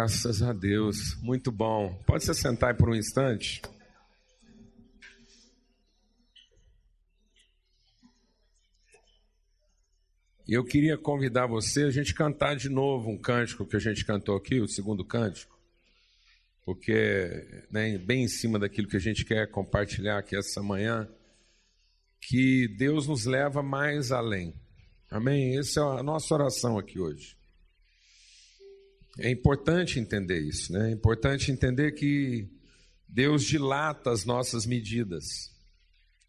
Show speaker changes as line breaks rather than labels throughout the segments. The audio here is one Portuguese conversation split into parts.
Graças a Deus, muito bom. Pode se sentar por um instante? E eu queria convidar você a gente cantar de novo um cântico que a gente cantou aqui, o segundo cântico, porque né, bem em cima daquilo que a gente quer compartilhar aqui essa manhã, que Deus nos leva mais além. Amém? Essa é a nossa oração aqui hoje. É importante entender isso, né? É importante entender que Deus dilata as nossas medidas,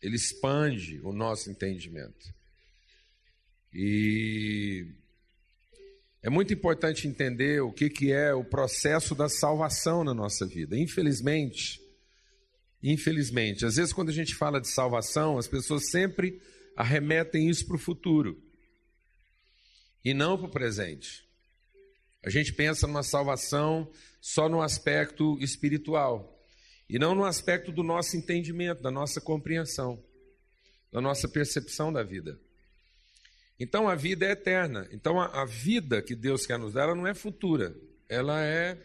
Ele expande o nosso entendimento. E é muito importante entender o que, que é o processo da salvação na nossa vida. Infelizmente, infelizmente, às vezes quando a gente fala de salvação, as pessoas sempre arremetem isso para o futuro e não para o presente. A gente pensa numa salvação só no aspecto espiritual e não no aspecto do nosso entendimento, da nossa compreensão, da nossa percepção da vida. Então a vida é eterna. Então a, a vida que Deus quer nos dar, ela não é futura, ela é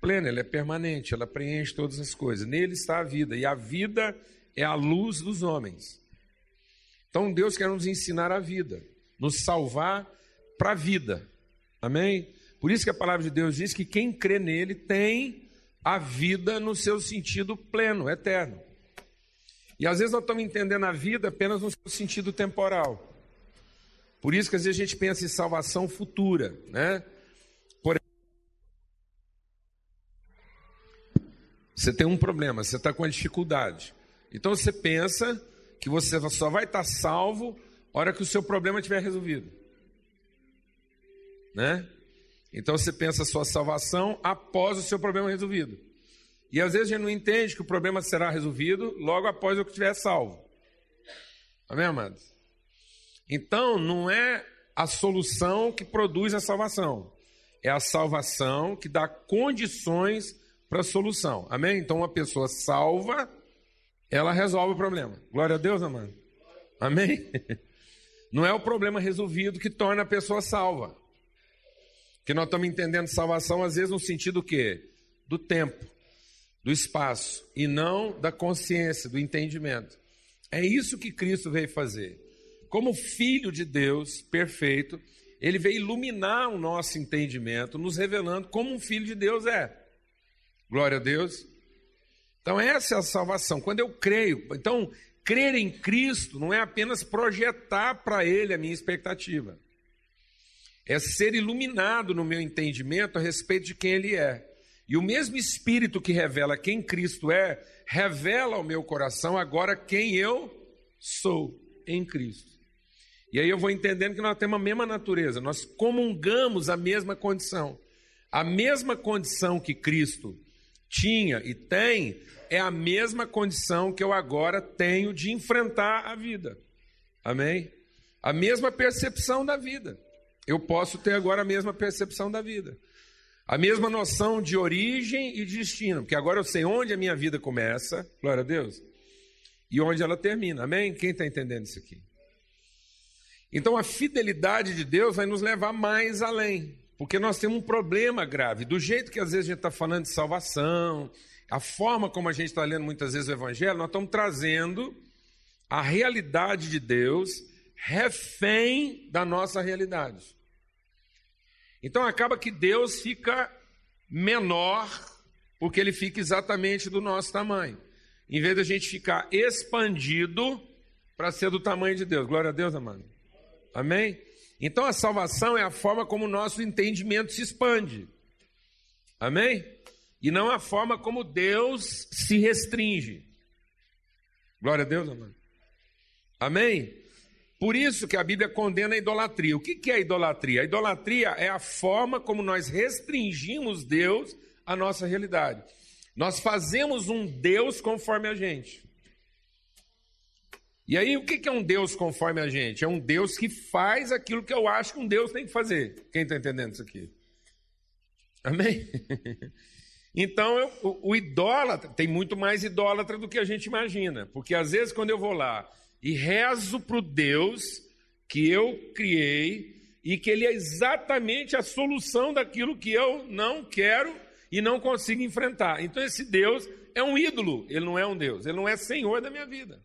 plena, ela é permanente, ela preenche todas as coisas. Nele está a vida e a vida é a luz dos homens. Então Deus quer nos ensinar a vida, nos salvar para a vida. Amém? Por isso que a palavra de Deus diz que quem crê nele tem a vida no seu sentido pleno, eterno. E às vezes nós estamos entendendo a vida apenas no seu sentido temporal. Por isso que às vezes a gente pensa em salvação futura, né? Por você tem um problema, você está com uma dificuldade. Então você pensa que você só vai estar salvo hora que o seu problema estiver resolvido. Né? Então você pensa a sua salvação após o seu problema resolvido. E às vezes a gente não entende que o problema será resolvido logo após eu que estiver salvo. Amém, amados? Então não é a solução que produz a salvação. É a salvação que dá condições para a solução. Amém? Então uma pessoa salva, ela resolve o problema. Glória a Deus, amado. Amém? Não é o problema resolvido que torna a pessoa salva. Que nós estamos entendendo salvação, às vezes, no sentido quê? Do tempo, do espaço, e não da consciência, do entendimento. É isso que Cristo veio fazer. Como filho de Deus perfeito, ele veio iluminar o nosso entendimento, nos revelando como um filho de Deus é. Glória a Deus. Então, essa é a salvação. Quando eu creio, então, crer em Cristo não é apenas projetar para Ele a minha expectativa é ser iluminado no meu entendimento a respeito de quem Ele é. E o mesmo Espírito que revela quem Cristo é, revela ao meu coração agora quem eu sou em Cristo. E aí eu vou entendendo que nós temos a mesma natureza, nós comungamos a mesma condição. A mesma condição que Cristo tinha e tem é a mesma condição que eu agora tenho de enfrentar a vida. Amém? A mesma percepção da vida eu posso ter agora a mesma percepção da vida. A mesma noção de origem e destino, porque agora eu sei onde a minha vida começa, glória a Deus, e onde ela termina. Amém? Quem está entendendo isso aqui? Então a fidelidade de Deus vai nos levar mais além, porque nós temos um problema grave. Do jeito que às vezes a gente está falando de salvação, a forma como a gente está lendo muitas vezes o Evangelho, nós estamos trazendo a realidade de Deus refém da nossa realidade. Então acaba que Deus fica menor, porque ele fica exatamente do nosso tamanho. Em vez de a gente ficar expandido para ser do tamanho de Deus. Glória a Deus, amado. Amém? Então a salvação é a forma como o nosso entendimento se expande. Amém? E não a forma como Deus se restringe. Glória a Deus, amado. Amém? Por isso que a Bíblia condena a idolatria. O que é a idolatria? A idolatria é a forma como nós restringimos Deus à nossa realidade. Nós fazemos um Deus conforme a gente. E aí, o que é um Deus conforme a gente? É um Deus que faz aquilo que eu acho que um Deus tem que fazer. Quem está entendendo isso aqui? Amém? Então, eu, o, o idólatra, tem muito mais idólatra do que a gente imagina. Porque às vezes, quando eu vou lá e rezo para o Deus que eu criei e que ele é exatamente a solução daquilo que eu não quero e não consigo enfrentar. Então esse Deus é um ídolo, ele não é um Deus, ele não é senhor da minha vida.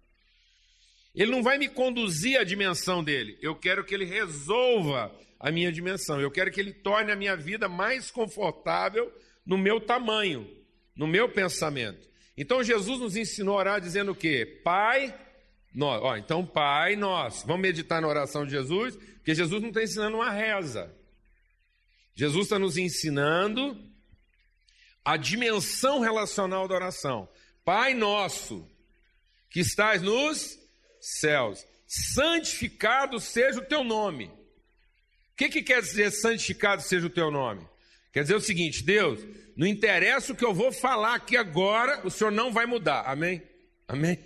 Ele não vai me conduzir à dimensão dele. Eu quero que ele resolva a minha dimensão. Eu quero que ele torne a minha vida mais confortável no meu tamanho, no meu pensamento. Então Jesus nos ensinou a orar dizendo o quê? Pai, nós. Ó, então, Pai, nós. Vamos meditar na oração de Jesus, porque Jesus não está ensinando uma reza. Jesus está nos ensinando a dimensão relacional da oração. Pai nosso, que estás nos céus, santificado seja o teu nome. O que, que quer dizer santificado seja o teu nome? Quer dizer o seguinte, Deus, não interessa o que eu vou falar aqui agora, o Senhor não vai mudar. Amém? Amém?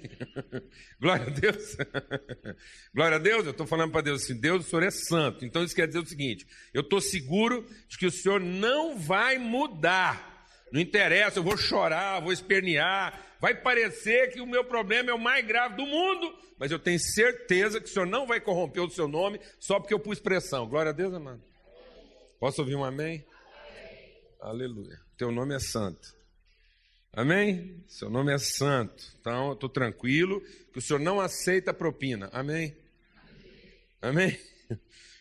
Glória a Deus. Glória a Deus. Eu estou falando para Deus assim: Deus, o Senhor é santo. Então isso quer dizer o seguinte: eu estou seguro de que o Senhor não vai mudar. Não interessa, eu vou chorar, vou espernear, vai parecer que o meu problema é o mais grave do mundo, mas eu tenho certeza que o Senhor não vai corromper o seu nome só porque eu pus pressão. Glória a Deus, amado. Posso ouvir um amém? amém. Aleluia. Teu nome é santo. Amém? Seu nome é santo. Então, eu estou tranquilo que o Senhor não aceita propina. Amém? Amém?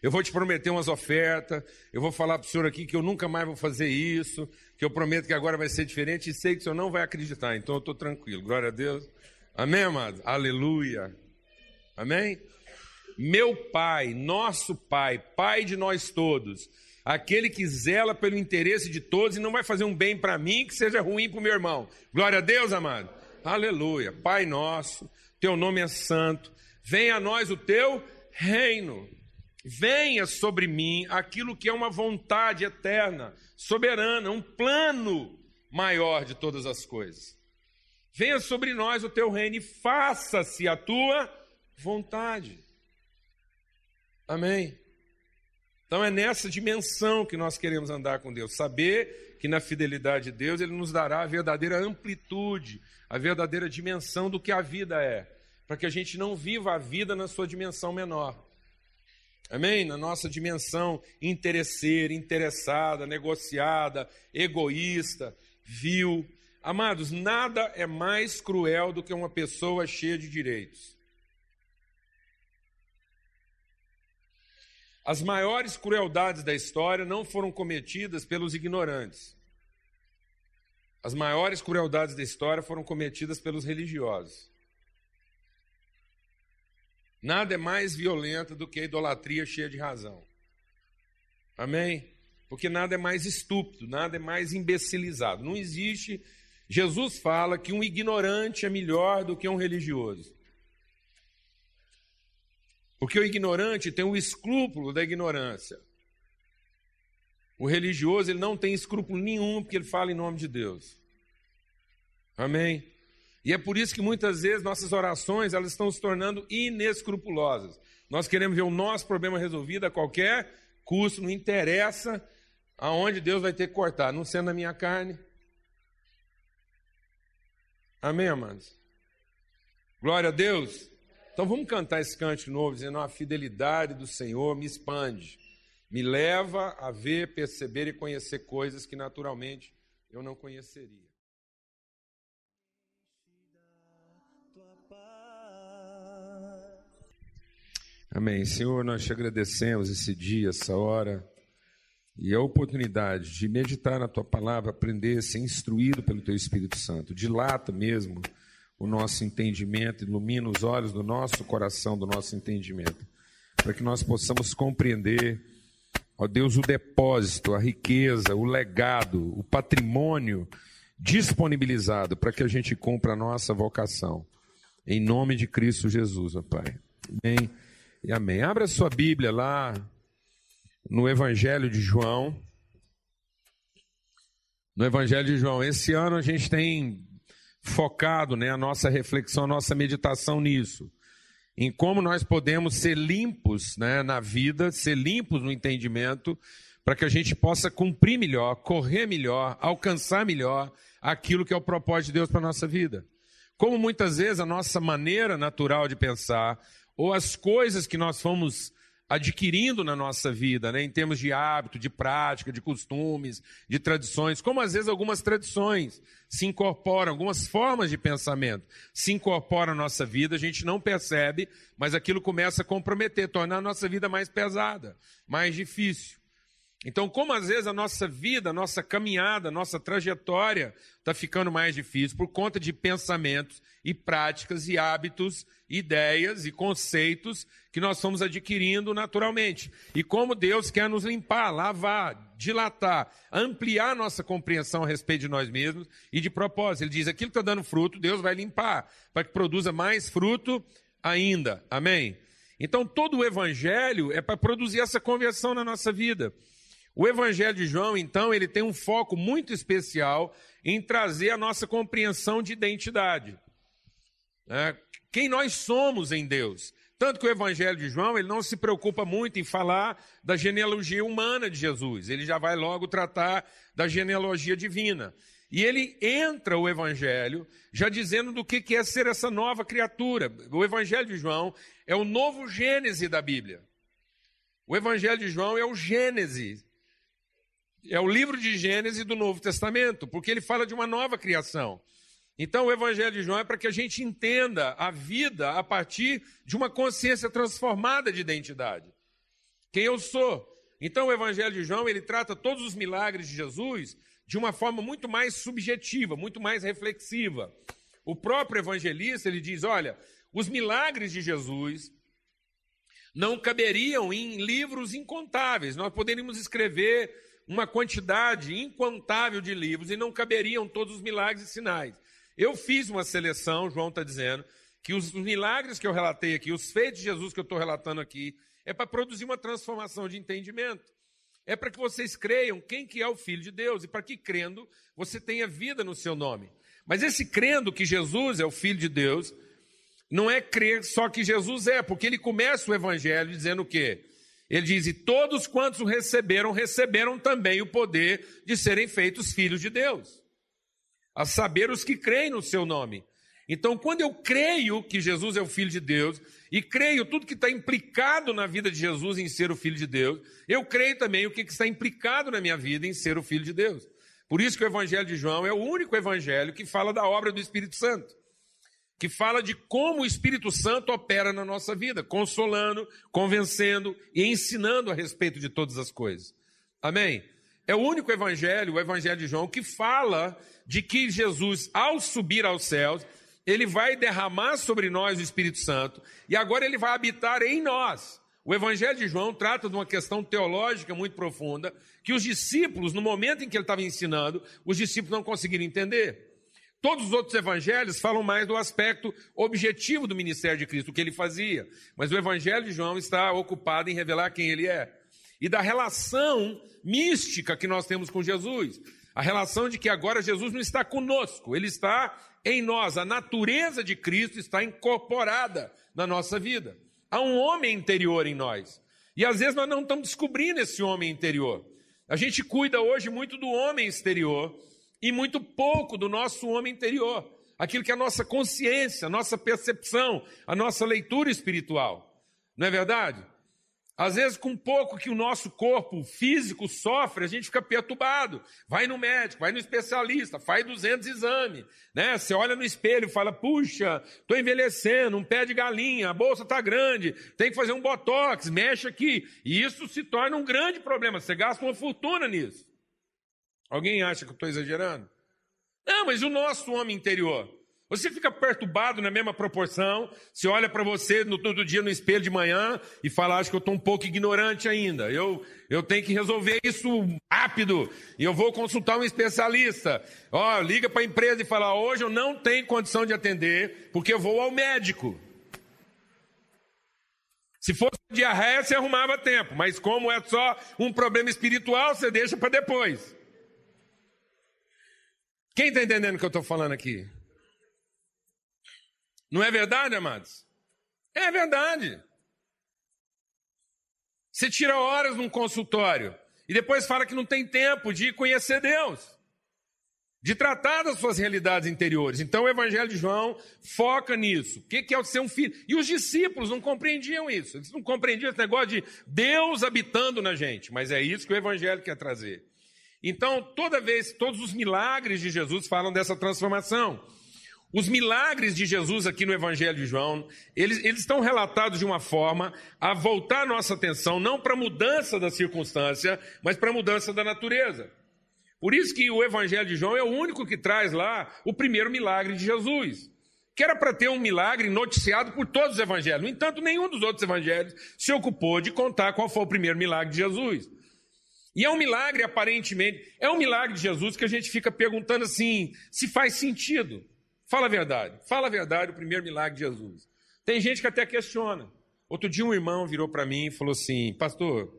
Eu vou te prometer umas ofertas, eu vou falar para o senhor aqui que eu nunca mais vou fazer isso, que eu prometo que agora vai ser diferente e sei que o senhor não vai acreditar, então eu estou tranquilo. Glória a Deus. Amém, amado? Aleluia. Amém? Meu Pai, nosso Pai, Pai de nós todos, aquele que zela pelo interesse de todos e não vai fazer um bem para mim que seja ruim para o meu irmão. Glória a Deus, amado. Aleluia. Pai nosso, teu nome é santo. Venha a nós o teu reino venha sobre mim aquilo que é uma vontade eterna, soberana, um plano maior de todas as coisas. Venha sobre nós o teu reino e faça-se a tua vontade. Amém. Então é nessa dimensão que nós queremos andar com Deus, saber que na fidelidade de Deus Ele nos dará a verdadeira amplitude, a verdadeira dimensão do que a vida é, para que a gente não viva a vida na sua dimensão menor. Amém? Na nossa dimensão interesseira, interessada, negociada, egoísta, vil. Amados, nada é mais cruel do que uma pessoa cheia de direitos. As maiores crueldades da história não foram cometidas pelos ignorantes. As maiores crueldades da história foram cometidas pelos religiosos. Nada é mais violento do que a idolatria cheia de razão. Amém? Porque nada é mais estúpido, nada é mais imbecilizado. Não existe. Jesus fala que um ignorante é melhor do que um religioso. Porque o ignorante tem o escrúpulo da ignorância. O religioso ele não tem escrúpulo nenhum porque ele fala em nome de Deus. Amém? E é por isso que muitas vezes nossas orações elas estão se tornando inescrupulosas. Nós queremos ver o nosso problema resolvido a qualquer custo, não interessa aonde Deus vai ter que cortar, não sendo a minha carne. Amém, amados? Glória a Deus. Então vamos cantar esse cântico novo, dizendo: a fidelidade do Senhor me expande, me leva a ver, perceber e conhecer coisas que naturalmente eu não conheceria. Amém. Senhor, nós te agradecemos esse dia, essa hora e a oportunidade de meditar na tua palavra, aprender, ser instruído pelo teu Espírito Santo. Dilata mesmo o nosso entendimento, ilumina os olhos do nosso coração, do nosso entendimento, para que nós possamos compreender, ó Deus, o depósito, a riqueza, o legado, o patrimônio disponibilizado para que a gente cumpra a nossa vocação. Em nome de Cristo Jesus, ó Pai. Amém. E amém. Abra sua Bíblia lá no Evangelho de João. No Evangelho de João. Esse ano a gente tem focado né, a nossa reflexão, a nossa meditação nisso. Em como nós podemos ser limpos né, na vida, ser limpos no entendimento, para que a gente possa cumprir melhor, correr melhor, alcançar melhor aquilo que é o propósito de Deus para a nossa vida. Como muitas vezes a nossa maneira natural de pensar, ou as coisas que nós fomos adquirindo na nossa vida, né, em termos de hábito, de prática, de costumes, de tradições, como às vezes algumas tradições se incorporam, algumas formas de pensamento se incorporam à nossa vida, a gente não percebe, mas aquilo começa a comprometer, tornar a nossa vida mais pesada, mais difícil. Então, como às vezes a nossa vida, a nossa caminhada, a nossa trajetória está ficando mais difícil por conta de pensamentos e práticas e hábitos, ideias e conceitos que nós estamos adquirindo naturalmente. E como Deus quer nos limpar, lavar, dilatar, ampliar nossa compreensão a respeito de nós mesmos e de propósito. Ele diz: aquilo que está dando fruto, Deus vai limpar, para que produza mais fruto ainda. Amém? Então, todo o evangelho é para produzir essa conversão na nossa vida. O Evangelho de João, então, ele tem um foco muito especial em trazer a nossa compreensão de identidade. É, quem nós somos em Deus. Tanto que o Evangelho de João, ele não se preocupa muito em falar da genealogia humana de Jesus. Ele já vai logo tratar da genealogia divina. E ele entra o Evangelho já dizendo do que é ser essa nova criatura. O Evangelho de João é o novo Gênese da Bíblia. O Evangelho de João é o Gênese é o livro de Gênesis do Novo Testamento, porque ele fala de uma nova criação. Então, o Evangelho de João é para que a gente entenda a vida a partir de uma consciência transformada de identidade. Quem eu sou. Então, o Evangelho de João, ele trata todos os milagres de Jesus de uma forma muito mais subjetiva, muito mais reflexiva. O próprio evangelista, ele diz, olha, os milagres de Jesus não caberiam em livros incontáveis. Nós poderíamos escrever uma quantidade incontável de livros e não caberiam todos os milagres e sinais. Eu fiz uma seleção, João está dizendo, que os milagres que eu relatei aqui, os feitos de Jesus que eu estou relatando aqui, é para produzir uma transformação de entendimento. É para que vocês creiam quem que é o Filho de Deus e para que crendo você tenha vida no seu nome. Mas esse crendo que Jesus é o Filho de Deus, não é crer só que Jesus é, porque ele começa o evangelho dizendo o quê? Ele diz: E todos quantos o receberam, receberam também o poder de serem feitos filhos de Deus, a saber, os que creem no seu nome. Então, quando eu creio que Jesus é o Filho de Deus, e creio tudo que está implicado na vida de Jesus em ser o Filho de Deus, eu creio também o que está implicado na minha vida em ser o Filho de Deus. Por isso que o Evangelho de João é o único evangelho que fala da obra do Espírito Santo que fala de como o Espírito Santo opera na nossa vida, consolando, convencendo e ensinando a respeito de todas as coisas. Amém? É o único evangelho, o evangelho de João, que fala de que Jesus, ao subir aos céus, ele vai derramar sobre nós o Espírito Santo e agora ele vai habitar em nós. O Evangelho de João trata de uma questão teológica muito profunda que os discípulos, no momento em que ele estava ensinando, os discípulos não conseguiram entender. Todos os outros evangelhos falam mais do aspecto objetivo do ministério de Cristo, o que ele fazia. Mas o evangelho de João está ocupado em revelar quem ele é. E da relação mística que nós temos com Jesus. A relação de que agora Jesus não está conosco, ele está em nós. A natureza de Cristo está incorporada na nossa vida. Há um homem interior em nós. E às vezes nós não estamos descobrindo esse homem interior. A gente cuida hoje muito do homem exterior, e muito pouco do nosso homem interior, aquilo que é a nossa consciência, a nossa percepção, a nossa leitura espiritual. Não é verdade? Às vezes, com pouco que o nosso corpo físico sofre, a gente fica perturbado. Vai no médico, vai no especialista, faz 200 exames. Né? Você olha no espelho e fala: puxa, estou envelhecendo, um pé de galinha, a bolsa está grande, tem que fazer um botox, mexe aqui. E isso se torna um grande problema. Você gasta uma fortuna nisso. Alguém acha que eu estou exagerando? Não, mas o nosso homem interior. Você fica perturbado na mesma proporção, se olha para você no todo dia no espelho de manhã e fala, acho que eu estou um pouco ignorante ainda. Eu, eu tenho que resolver isso rápido. E eu vou consultar um especialista. Ó, liga para a empresa e fala, hoje eu não tenho condição de atender, porque eu vou ao médico. Se fosse diarreia, você arrumava tempo, mas como é só um problema espiritual, você deixa para depois. Quem está entendendo o que eu estou falando aqui? Não é verdade, amados? É verdade. Você tira horas num consultório e depois fala que não tem tempo de conhecer Deus, de tratar das suas realidades interiores. Então o Evangelho de João foca nisso. O que é o ser um filho? E os discípulos não compreendiam isso. Eles não compreendiam esse negócio de Deus habitando na gente. Mas é isso que o Evangelho quer trazer. Então, toda vez, todos os milagres de Jesus falam dessa transformação. Os milagres de Jesus aqui no Evangelho de João, eles, eles estão relatados de uma forma a voltar nossa atenção não para a mudança da circunstância, mas para a mudança da natureza. Por isso que o Evangelho de João é o único que traz lá o primeiro milagre de Jesus, que era para ter um milagre noticiado por todos os evangelhos. No entanto, nenhum dos outros evangelhos se ocupou de contar qual foi o primeiro milagre de Jesus. E é um milagre, aparentemente, é um milagre de Jesus que a gente fica perguntando assim, se faz sentido. Fala a verdade, fala a verdade, o primeiro milagre de Jesus. Tem gente que até questiona. Outro dia um irmão virou para mim e falou assim, pastor,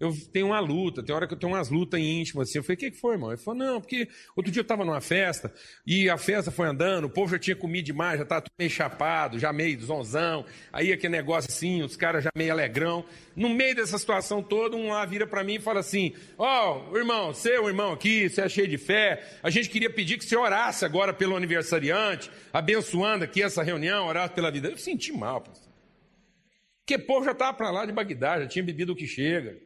eu tenho uma luta, tem hora que eu tenho umas lutas íntimas assim. Eu falei, o que, que foi, irmão? Ele falou, não, porque outro dia eu estava numa festa e a festa foi andando, o povo já tinha comido demais, já estava meio chapado, já meio zonzão, aí aquele negócio assim, os caras já meio alegrão. No meio dessa situação toda, um lá vira para mim e fala assim: Ó, oh, irmão, seu irmão aqui, você é cheio de fé, a gente queria pedir que você orasse agora pelo aniversariante, abençoando aqui essa reunião, orasse pela vida. Eu senti mal, pastor. Porque o povo já estava para lá de Bagdá, já tinha bebido o que chega.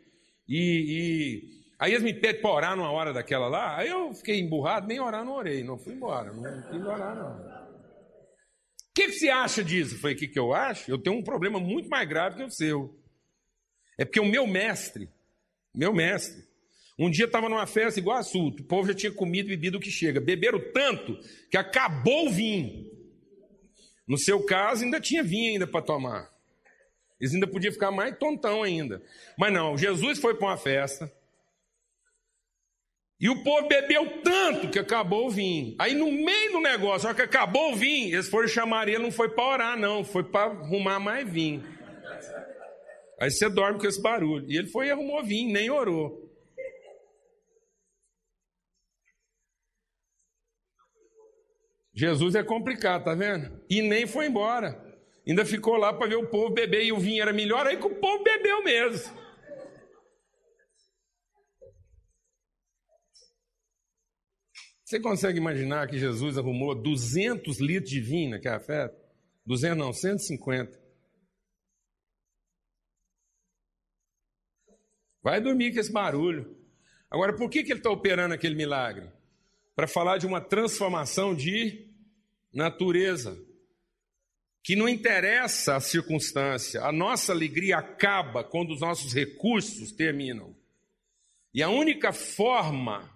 E, e aí eles me pedem para orar numa hora daquela lá, aí eu fiquei emburrado, nem orar não orei, não fui embora, não quis orar não. O que, que você acha disso? Eu falei, o que, que eu acho? Eu tenho um problema muito mais grave que o seu. É porque o meu mestre, meu mestre, um dia estava numa festa igual a o povo já tinha comido e bebido o que chega, beberam tanto que acabou o vinho. No seu caso, ainda tinha vinho ainda para tomar. Eles ainda podiam ficar mais tontão ainda. Mas não, Jesus foi para uma festa. E o povo bebeu tanto que acabou o vinho. Aí no meio do negócio, só que acabou o vinho, eles foram chamar ele, não foi para orar, não, foi para arrumar mais vinho. Aí você dorme com esse barulho. E ele foi e arrumou vinho, nem orou. Jesus é complicado, tá vendo? E nem foi embora. Ainda ficou lá para ver o povo beber e o vinho era melhor, aí que o povo bebeu mesmo. Você consegue imaginar que Jesus arrumou 200 litros de vinho naquela festa? 200 não, 150. Vai dormir com esse barulho. Agora, por que, que ele está operando aquele milagre? Para falar de uma transformação de natureza que não interessa a circunstância, a nossa alegria acaba quando os nossos recursos terminam. E a única forma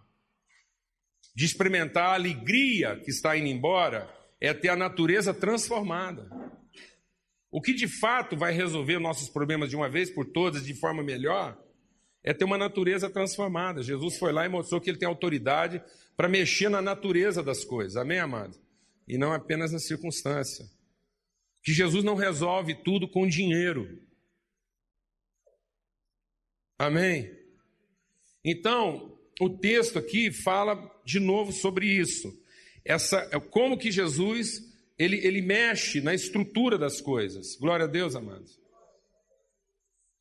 de experimentar a alegria que está indo embora é ter a natureza transformada. O que de fato vai resolver nossos problemas de uma vez por todas, de forma melhor, é ter uma natureza transformada. Jesus foi lá e mostrou que ele tem autoridade para mexer na natureza das coisas. Amém, amado? E não apenas na circunstância que Jesus não resolve tudo com dinheiro. Amém? Então, o texto aqui fala de novo sobre isso. Essa, é como que Jesus ele, ele mexe na estrutura das coisas. Glória a Deus, amados.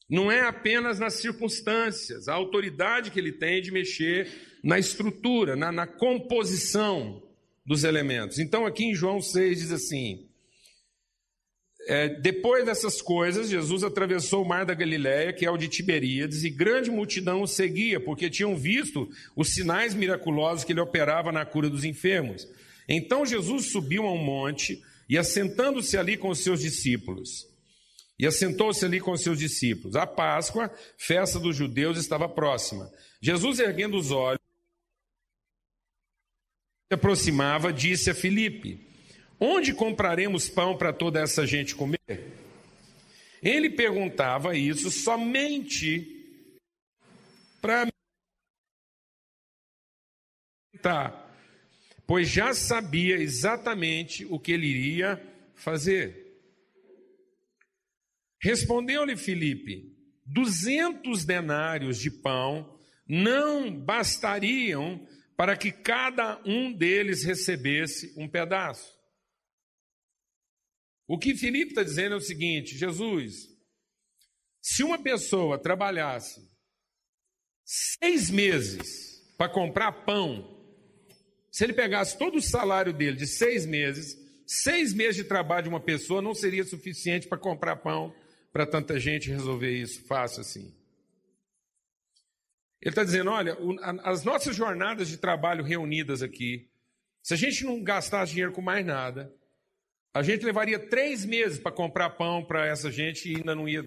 Não é apenas nas circunstâncias, a autoridade que ele tem de mexer na estrutura, na, na composição dos elementos. Então, aqui em João 6 diz assim: é, depois dessas coisas, Jesus atravessou o mar da Galiléia, que é o de Tiberíades, e grande multidão o seguia, porque tinham visto os sinais miraculosos que ele operava na cura dos enfermos. Então Jesus subiu a um monte e assentando-se ali com os seus discípulos. E assentou-se ali com os seus discípulos. A Páscoa, festa dos judeus, estava próxima. Jesus, erguendo os olhos, se aproximava, disse a Filipe: Onde compraremos pão para toda essa gente comer? Ele perguntava isso somente para pois já sabia exatamente o que ele iria fazer. Respondeu-lhe Filipe: duzentos denários de pão não bastariam para que cada um deles recebesse um pedaço. O que Filipe está dizendo é o seguinte: Jesus, se uma pessoa trabalhasse seis meses para comprar pão, Se ele pegasse todo o salário dele de seis meses, seis meses de trabalho de uma pessoa não seria suficiente para comprar pão para tanta gente resolver isso fácil assim. Ele está dizendo: olha, as nossas jornadas de trabalho reunidas aqui, se a gente não gastasse dinheiro com mais nada, a gente levaria três meses para comprar pão para essa gente e ainda não ia.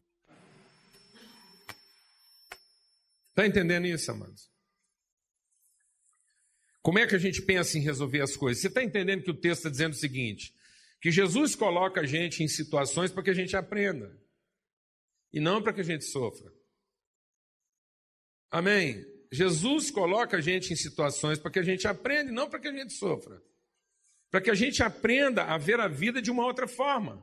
Está entendendo isso, amados? Como é que a gente pensa em resolver as coisas? Você está entendendo que o texto está dizendo o seguinte: que Jesus coloca a gente em situações para que a gente aprenda, e não para que a gente sofra. Amém? Jesus coloca a gente em situações para que a gente aprenda, e não para que a gente sofra. Para que a gente aprenda a ver a vida de uma outra forma.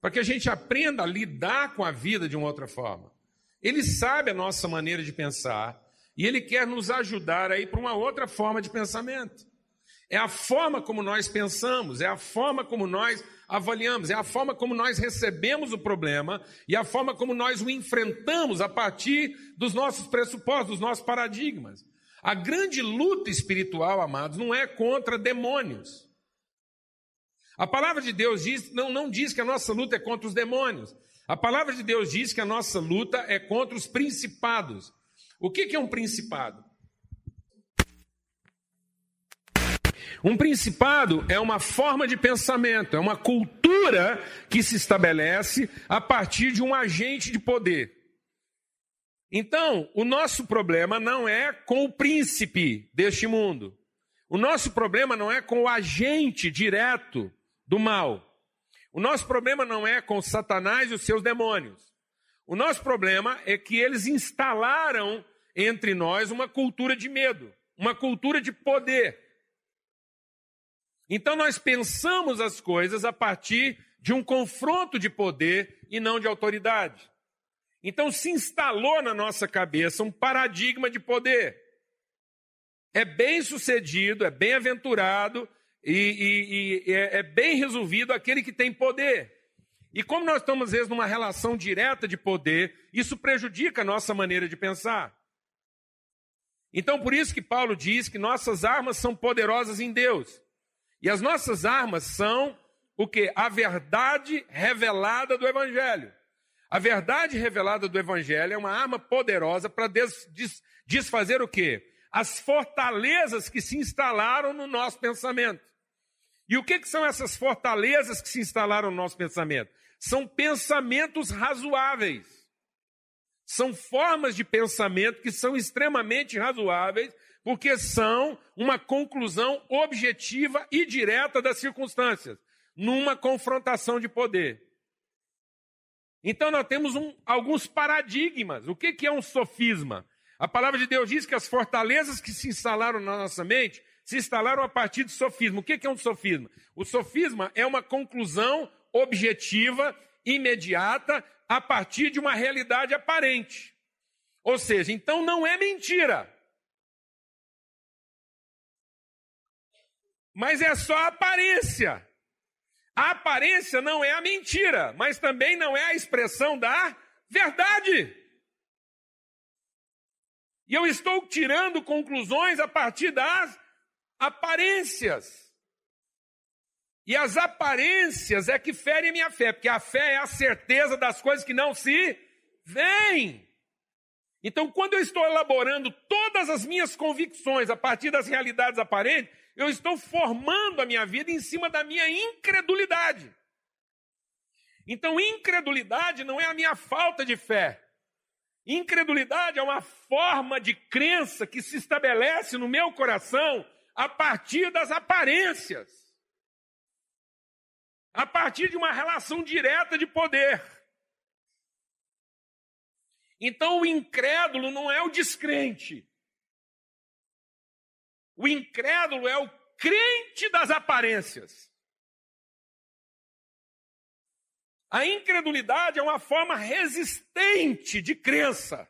Para que a gente aprenda a lidar com a vida de uma outra forma. Ele sabe a nossa maneira de pensar e ele quer nos ajudar a ir para uma outra forma de pensamento. É a forma como nós pensamos, é a forma como nós avaliamos, é a forma como nós recebemos o problema e a forma como nós o enfrentamos a partir dos nossos pressupostos, dos nossos paradigmas. A grande luta espiritual, amados, não é contra demônios. A palavra de Deus diz, não, não diz que a nossa luta é contra os demônios. A palavra de Deus diz que a nossa luta é contra os principados. O que é um principado? Um principado é uma forma de pensamento, é uma cultura que se estabelece a partir de um agente de poder. Então, o nosso problema não é com o príncipe deste mundo. O nosso problema não é com o agente direto do mal. O nosso problema não é com Satanás e os seus demônios. O nosso problema é que eles instalaram entre nós uma cultura de medo, uma cultura de poder. Então nós pensamos as coisas a partir de um confronto de poder e não de autoridade. Então se instalou na nossa cabeça um paradigma de poder. É bem sucedido, é bem aventurado e, e, e é, é bem resolvido aquele que tem poder. E como nós estamos, às vezes, numa relação direta de poder, isso prejudica a nossa maneira de pensar. Então, por isso que Paulo diz que nossas armas são poderosas em Deus. E as nossas armas são o que? A verdade revelada do Evangelho. A verdade revelada do Evangelho é uma arma poderosa para des, des, desfazer o quê? As fortalezas que se instalaram no nosso pensamento. E o que, que são essas fortalezas que se instalaram no nosso pensamento? São pensamentos razoáveis. São formas de pensamento que são extremamente razoáveis, porque são uma conclusão objetiva e direta das circunstâncias, numa confrontação de poder. Então, nós temos um, alguns paradigmas. O que, que é um sofisma? A palavra de Deus diz que as fortalezas que se instalaram na nossa mente se instalaram a partir de sofisma. O que é um sofisma? O sofisma é uma conclusão objetiva, imediata, a partir de uma realidade aparente. Ou seja, então não é mentira. Mas é só aparência. A aparência não é a mentira, mas também não é a expressão da verdade. E eu estou tirando conclusões a partir das aparências. E as aparências é que ferem minha fé, porque a fé é a certeza das coisas que não se veem. Então, quando eu estou elaborando todas as minhas convicções a partir das realidades aparentes, eu estou formando a minha vida em cima da minha incredulidade. Então, incredulidade não é a minha falta de fé. Incredulidade é uma forma de crença que se estabelece no meu coração a partir das aparências, a partir de uma relação direta de poder. Então o incrédulo não é o descrente. O incrédulo é o crente das aparências. A incredulidade é uma forma resistente de crença.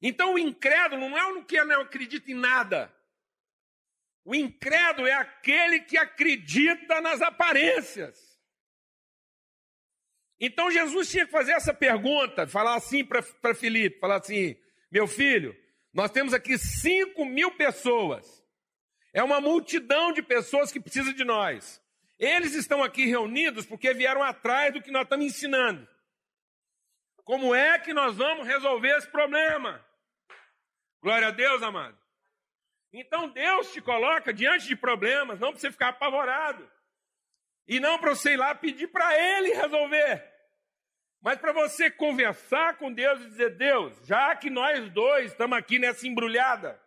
Então o incrédulo não é o que não acredita em nada. O incrédulo é aquele que acredita nas aparências. Então Jesus tinha que fazer essa pergunta, falar assim para Filipe, falar assim, meu filho, Nós temos aqui 5 mil pessoas. É uma multidão de pessoas que precisa de nós. Eles estão aqui reunidos porque vieram atrás do que nós estamos ensinando. Como é que nós vamos resolver esse problema? Glória a Deus, amado. Então Deus te coloca diante de problemas, não para você ficar apavorado. E não para você ir lá pedir para Ele resolver. Mas para você conversar com Deus e dizer: Deus, já que nós dois estamos aqui nessa embrulhada,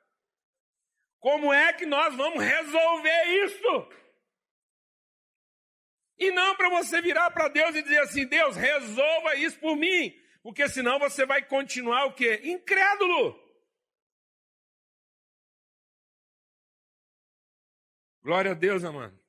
como é que nós vamos resolver isso? E não para você virar para Deus e dizer assim: Deus, resolva isso por mim, porque senão você vai continuar o quê? Incrédulo. Glória a Deus, amado.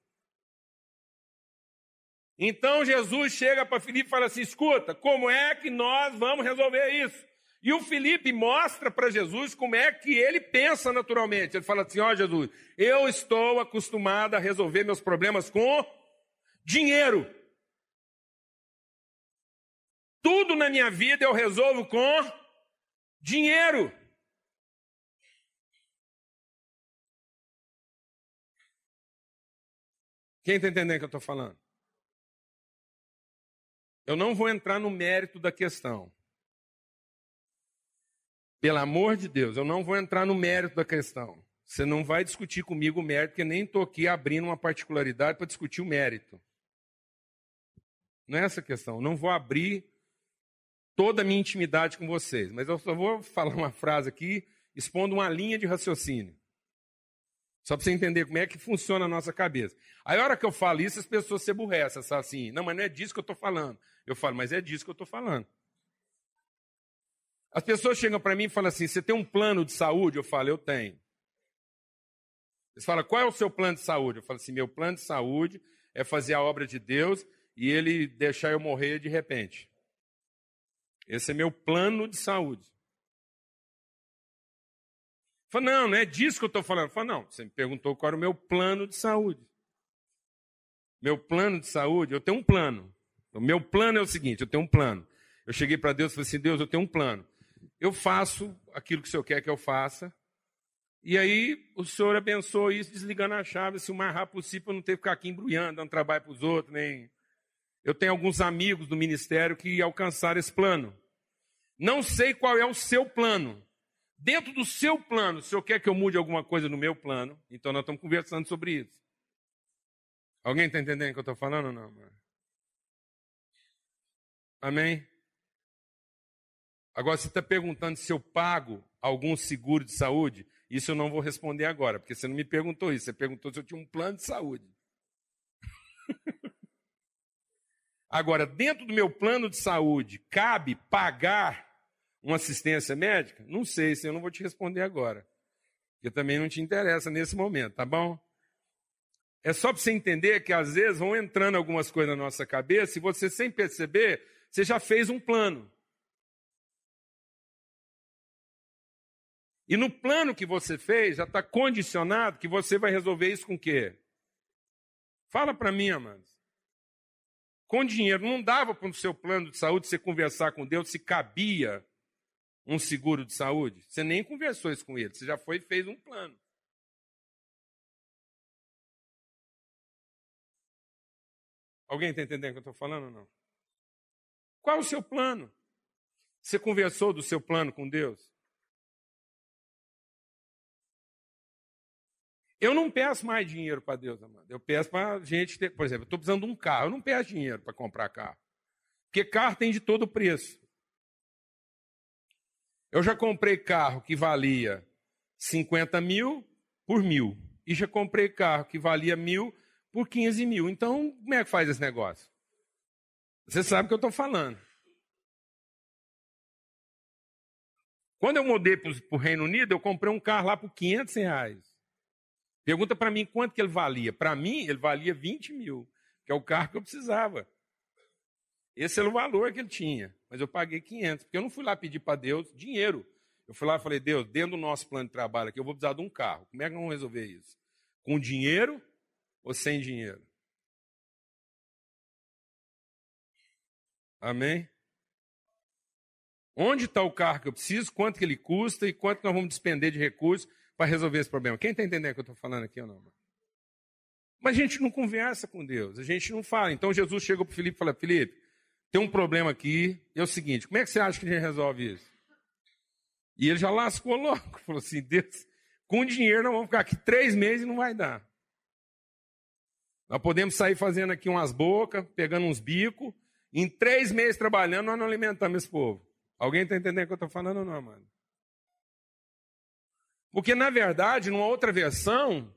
Então Jesus chega para Filipe e fala assim: escuta, como é que nós vamos resolver isso? E o Felipe mostra para Jesus como é que ele pensa naturalmente. Ele fala assim: ó, oh, Jesus, eu estou acostumado a resolver meus problemas com dinheiro. Tudo na minha vida eu resolvo com dinheiro. Quem está entendendo o que eu estou falando? Eu não vou entrar no mérito da questão. Pelo amor de Deus, eu não vou entrar no mérito da questão. Você não vai discutir comigo o mérito, porque nem estou aqui abrindo uma particularidade para discutir o mérito. Não é essa a questão. Eu não vou abrir toda a minha intimidade com vocês, mas eu só vou falar uma frase aqui, expondo uma linha de raciocínio. Só para você entender como é que funciona a nossa cabeça. Aí, a hora que eu falo isso, as pessoas se aborrecem, assim, não, mas não é disso que eu estou falando. Eu falo, mas é disso que eu estou falando. As pessoas chegam para mim e falam assim: você tem um plano de saúde? Eu falo, eu tenho. Eles falam, qual é o seu plano de saúde? Eu falo assim: meu plano de saúde é fazer a obra de Deus e ele deixar eu morrer de repente. Esse é meu plano de saúde. Fala, não, não é disso que eu estou falando. Fala, não, você me perguntou qual era o meu plano de saúde. Meu plano de saúde, eu tenho um plano. O meu plano é o seguinte: eu tenho um plano. Eu cheguei para Deus e falei assim: Deus, eu tenho um plano. Eu faço aquilo que o Senhor quer que eu faça. E aí o Senhor abençoou isso, desligando a chave, assim, o mais rápido possível, para não ter que ficar aqui embrulhando, dando trabalho para os outros, nem. Eu tenho alguns amigos do ministério que alcançaram esse plano. Não sei qual é o seu plano, Dentro do seu plano, o senhor quer que eu mude alguma coisa no meu plano? Então nós estamos conversando sobre isso. Alguém está entendendo o que eu estou falando ou não? Amém? Agora, você está perguntando se eu pago algum seguro de saúde? Isso eu não vou responder agora, porque você não me perguntou isso. Você perguntou se eu tinha um plano de saúde. agora, dentro do meu plano de saúde, cabe pagar uma assistência médica? Não sei, se eu não vou te responder agora. Porque também não te interessa nesse momento, tá bom? É só para você entender que às vezes vão entrando algumas coisas na nossa cabeça e você, sem perceber, você já fez um plano. E no plano que você fez, já está condicionado que você vai resolver isso com o quê? Fala para mim, amados. Com dinheiro. Não dava para o seu plano de saúde você conversar com Deus se cabia um seguro de saúde? Você nem conversou isso com ele, você já foi e fez um plano. Alguém está entendendo o que eu estou falando ou não? Qual o seu plano? Você conversou do seu plano com Deus? Eu não peço mais dinheiro para Deus, amado. Eu peço para a gente ter, por exemplo, eu estou precisando de um carro. Eu não peço dinheiro para comprar carro. Porque carro tem de todo preço. Eu já comprei carro que valia 50 mil por mil. E já comprei carro que valia mil por 15 mil. Então, como é que faz esse negócio? Você sabe o que eu estou falando. Quando eu mudei para o Reino Unido, eu comprei um carro lá por 500 reais. Pergunta para mim quanto que ele valia. Para mim, ele valia 20 mil, que é o carro que eu precisava. Esse era o valor que ele tinha. Mas eu paguei 500, porque eu não fui lá pedir para Deus dinheiro. Eu fui lá e falei, Deus, dentro do nosso plano de trabalho aqui, eu vou precisar de um carro. Como é que vamos resolver isso? Com dinheiro ou sem dinheiro? Amém? Onde está o carro que eu preciso, quanto que ele custa e quanto nós vamos despender de recursos para resolver esse problema. Quem está entendendo o que eu estou falando aqui ou não? Mas a gente não conversa com Deus, a gente não fala. Então Jesus chegou para Felipe e falou: Felipe, tem um problema aqui, é o seguinte, como é que você acha que a gente resolve isso? E ele já lascou logo, falou assim: Deus, com dinheiro nós vamos ficar aqui três meses e não vai dar. Nós podemos sair fazendo aqui umas bocas, pegando uns bicos, em três meses trabalhando, nós não alimentamos esse povo. Alguém está entendendo o que eu estou falando ou não, mano? Porque, na verdade, numa outra versão,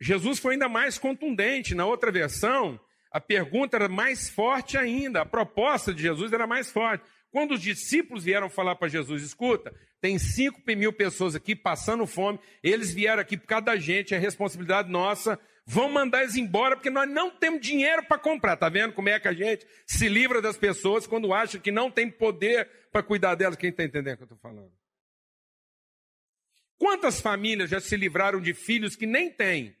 Jesus foi ainda mais contundente. Na outra versão, a pergunta era mais forte ainda, a proposta de Jesus era mais forte. Quando os discípulos vieram falar para Jesus, escuta, tem cinco mil pessoas aqui passando fome, eles vieram aqui por causa da gente, é responsabilidade nossa, vão mandar eles embora porque nós não temos dinheiro para comprar. Tá vendo como é que a gente se livra das pessoas quando acha que não tem poder para cuidar delas? Quem está entendendo o que eu estou falando? Quantas famílias já se livraram de filhos que nem têm,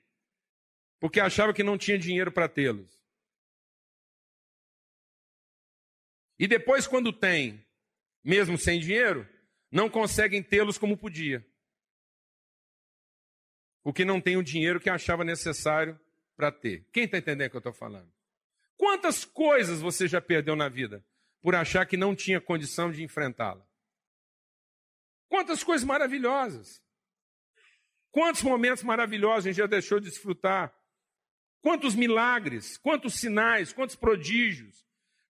porque achavam que não tinha dinheiro para tê-los? E depois, quando tem, mesmo sem dinheiro, não conseguem tê-los como podia. Porque não tem o dinheiro que achava necessário para ter. Quem está entendendo o que eu estou falando? Quantas coisas você já perdeu na vida por achar que não tinha condição de enfrentá-la? Quantas coisas maravilhosas! Quantos momentos maravilhosos a gente já deixou de desfrutar? Quantos milagres, quantos sinais, quantos prodígios,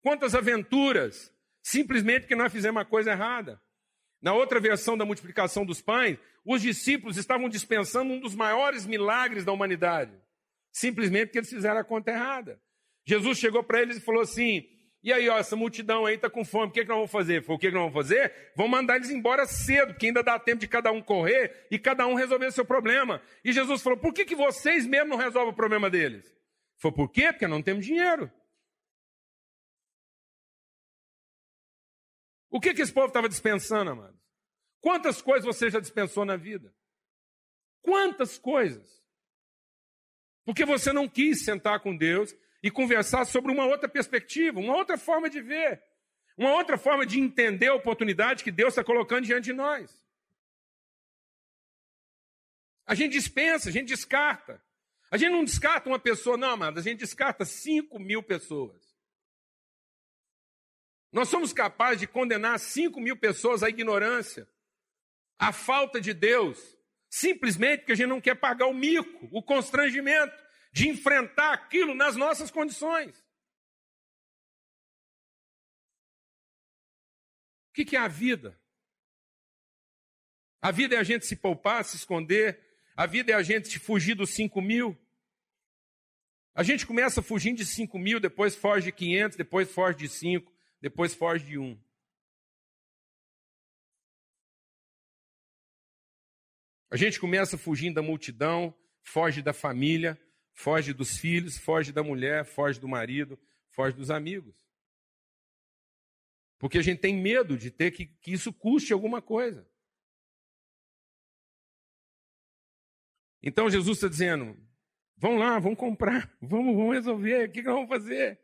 Quantas aventuras, simplesmente porque nós fizemos uma coisa errada. Na outra versão da multiplicação dos pães, os discípulos estavam dispensando um dos maiores milagres da humanidade, simplesmente porque eles fizeram a conta errada. Jesus chegou para eles e falou assim: e aí, ó, essa multidão aí está com fome, o que, é que nós vamos fazer? Foi o que, é que nós vamos fazer? Vamos mandar eles embora cedo, porque ainda dá tempo de cada um correr e cada um resolver seu problema. E Jesus falou: por que, que vocês mesmo não resolvem o problema deles? Foi por quê? Porque não temos dinheiro. O que, que esse povo estava dispensando, amados? Quantas coisas você já dispensou na vida? Quantas coisas? Porque você não quis sentar com Deus e conversar sobre uma outra perspectiva, uma outra forma de ver, uma outra forma de entender a oportunidade que Deus está colocando diante de nós. A gente dispensa, a gente descarta. A gente não descarta uma pessoa, não, amado, a gente descarta 5 mil pessoas. Nós somos capazes de condenar 5 mil pessoas à ignorância, à falta de Deus, simplesmente porque a gente não quer pagar o mico, o constrangimento de enfrentar aquilo nas nossas condições. O que é a vida? A vida é a gente se poupar, se esconder. A vida é a gente fugir dos 5 mil. A gente começa fugindo de 5 mil, depois foge de 500, depois foge de 5 depois foge de um. A gente começa fugindo da multidão, foge da família, foge dos filhos, foge da mulher, foge do marido, foge dos amigos. Porque a gente tem medo de ter que, que isso custe alguma coisa. Então Jesus está dizendo: vamos lá, vamos comprar, vamos, vamos resolver, o que, que nós vamos fazer?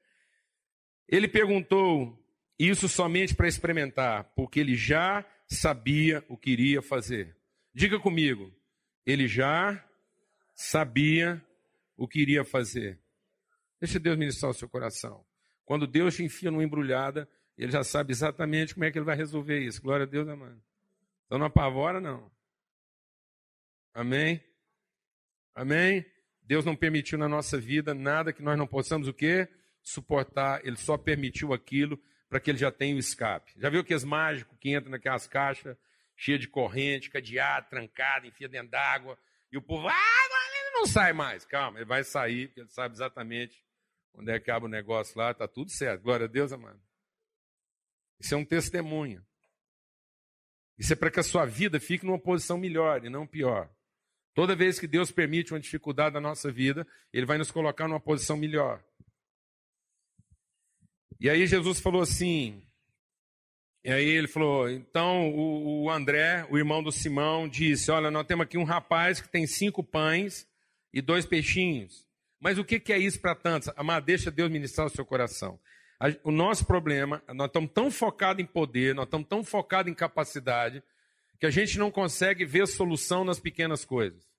Ele perguntou: isso somente para experimentar, porque ele já sabia o que iria fazer. Diga comigo, ele já sabia o que iria fazer. Deixa Deus ministrar o seu coração. Quando Deus te enfia numa embrulhada, ele já sabe exatamente como é que ele vai resolver isso. Glória a Deus, amado. Então não apavora, não. Amém? Amém? Deus não permitiu na nossa vida nada que nós não possamos o quê? Suportar. Ele só permitiu aquilo para que ele já tenha o escape. Já viu aqueles mágicos que entram naquelas caixas cheias de corrente, cadeado, trancado, enfia dentro d'água, e o povo, ah, ele não sai mais. Calma, ele vai sair, porque ele sabe exatamente onde é que acaba o negócio lá, está tudo certo. Glória a Deus, amado. Isso é um testemunho. Isso é para que a sua vida fique numa posição melhor e não pior. Toda vez que Deus permite uma dificuldade na nossa vida, Ele vai nos colocar numa posição melhor. E aí Jesus falou assim, e aí ele falou, então o, o, André, o irmão do Simão, disse, olha, nós temos aqui um rapaz que tem cinco pães e dois peixinhos. Mas o que, que é isso para tantos? Amado, deixa Deus ministrar o seu coração. O nosso problema, nós estamos tão focados em poder, nós estamos tão focados em capacidade, que a gente não consegue ver solução nas pequenas coisas.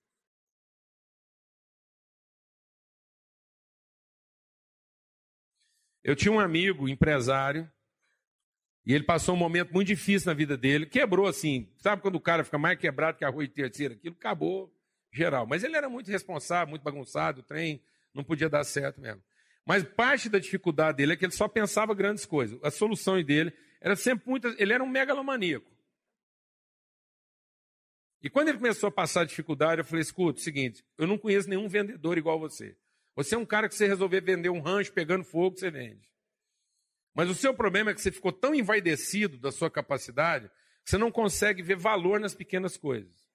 Eu tinha um amigo, empresário, e ele passou um momento muito difícil na vida dele. Quebrou assim. Sabe quando o cara fica mais quebrado que a rua terceira? Aquilo acabou geral. Mas ele era muito responsável, muito bagunçado, o trem não podia dar certo mesmo. Mas parte da dificuldade dele é que ele só pensava grandes coisas. As soluções dele era sempre muitas. Ele era um megalomaníaco. E quando ele começou a passar dificuldade, eu falei: escuta, é seguinte, eu não conheço nenhum vendedor igual você. Você é um cara que você resolver vender um rancho pegando fogo, você vende. Mas o seu problema é que você ficou tão envaidecido da sua capacidade que você não consegue ver valor nas pequenas coisas.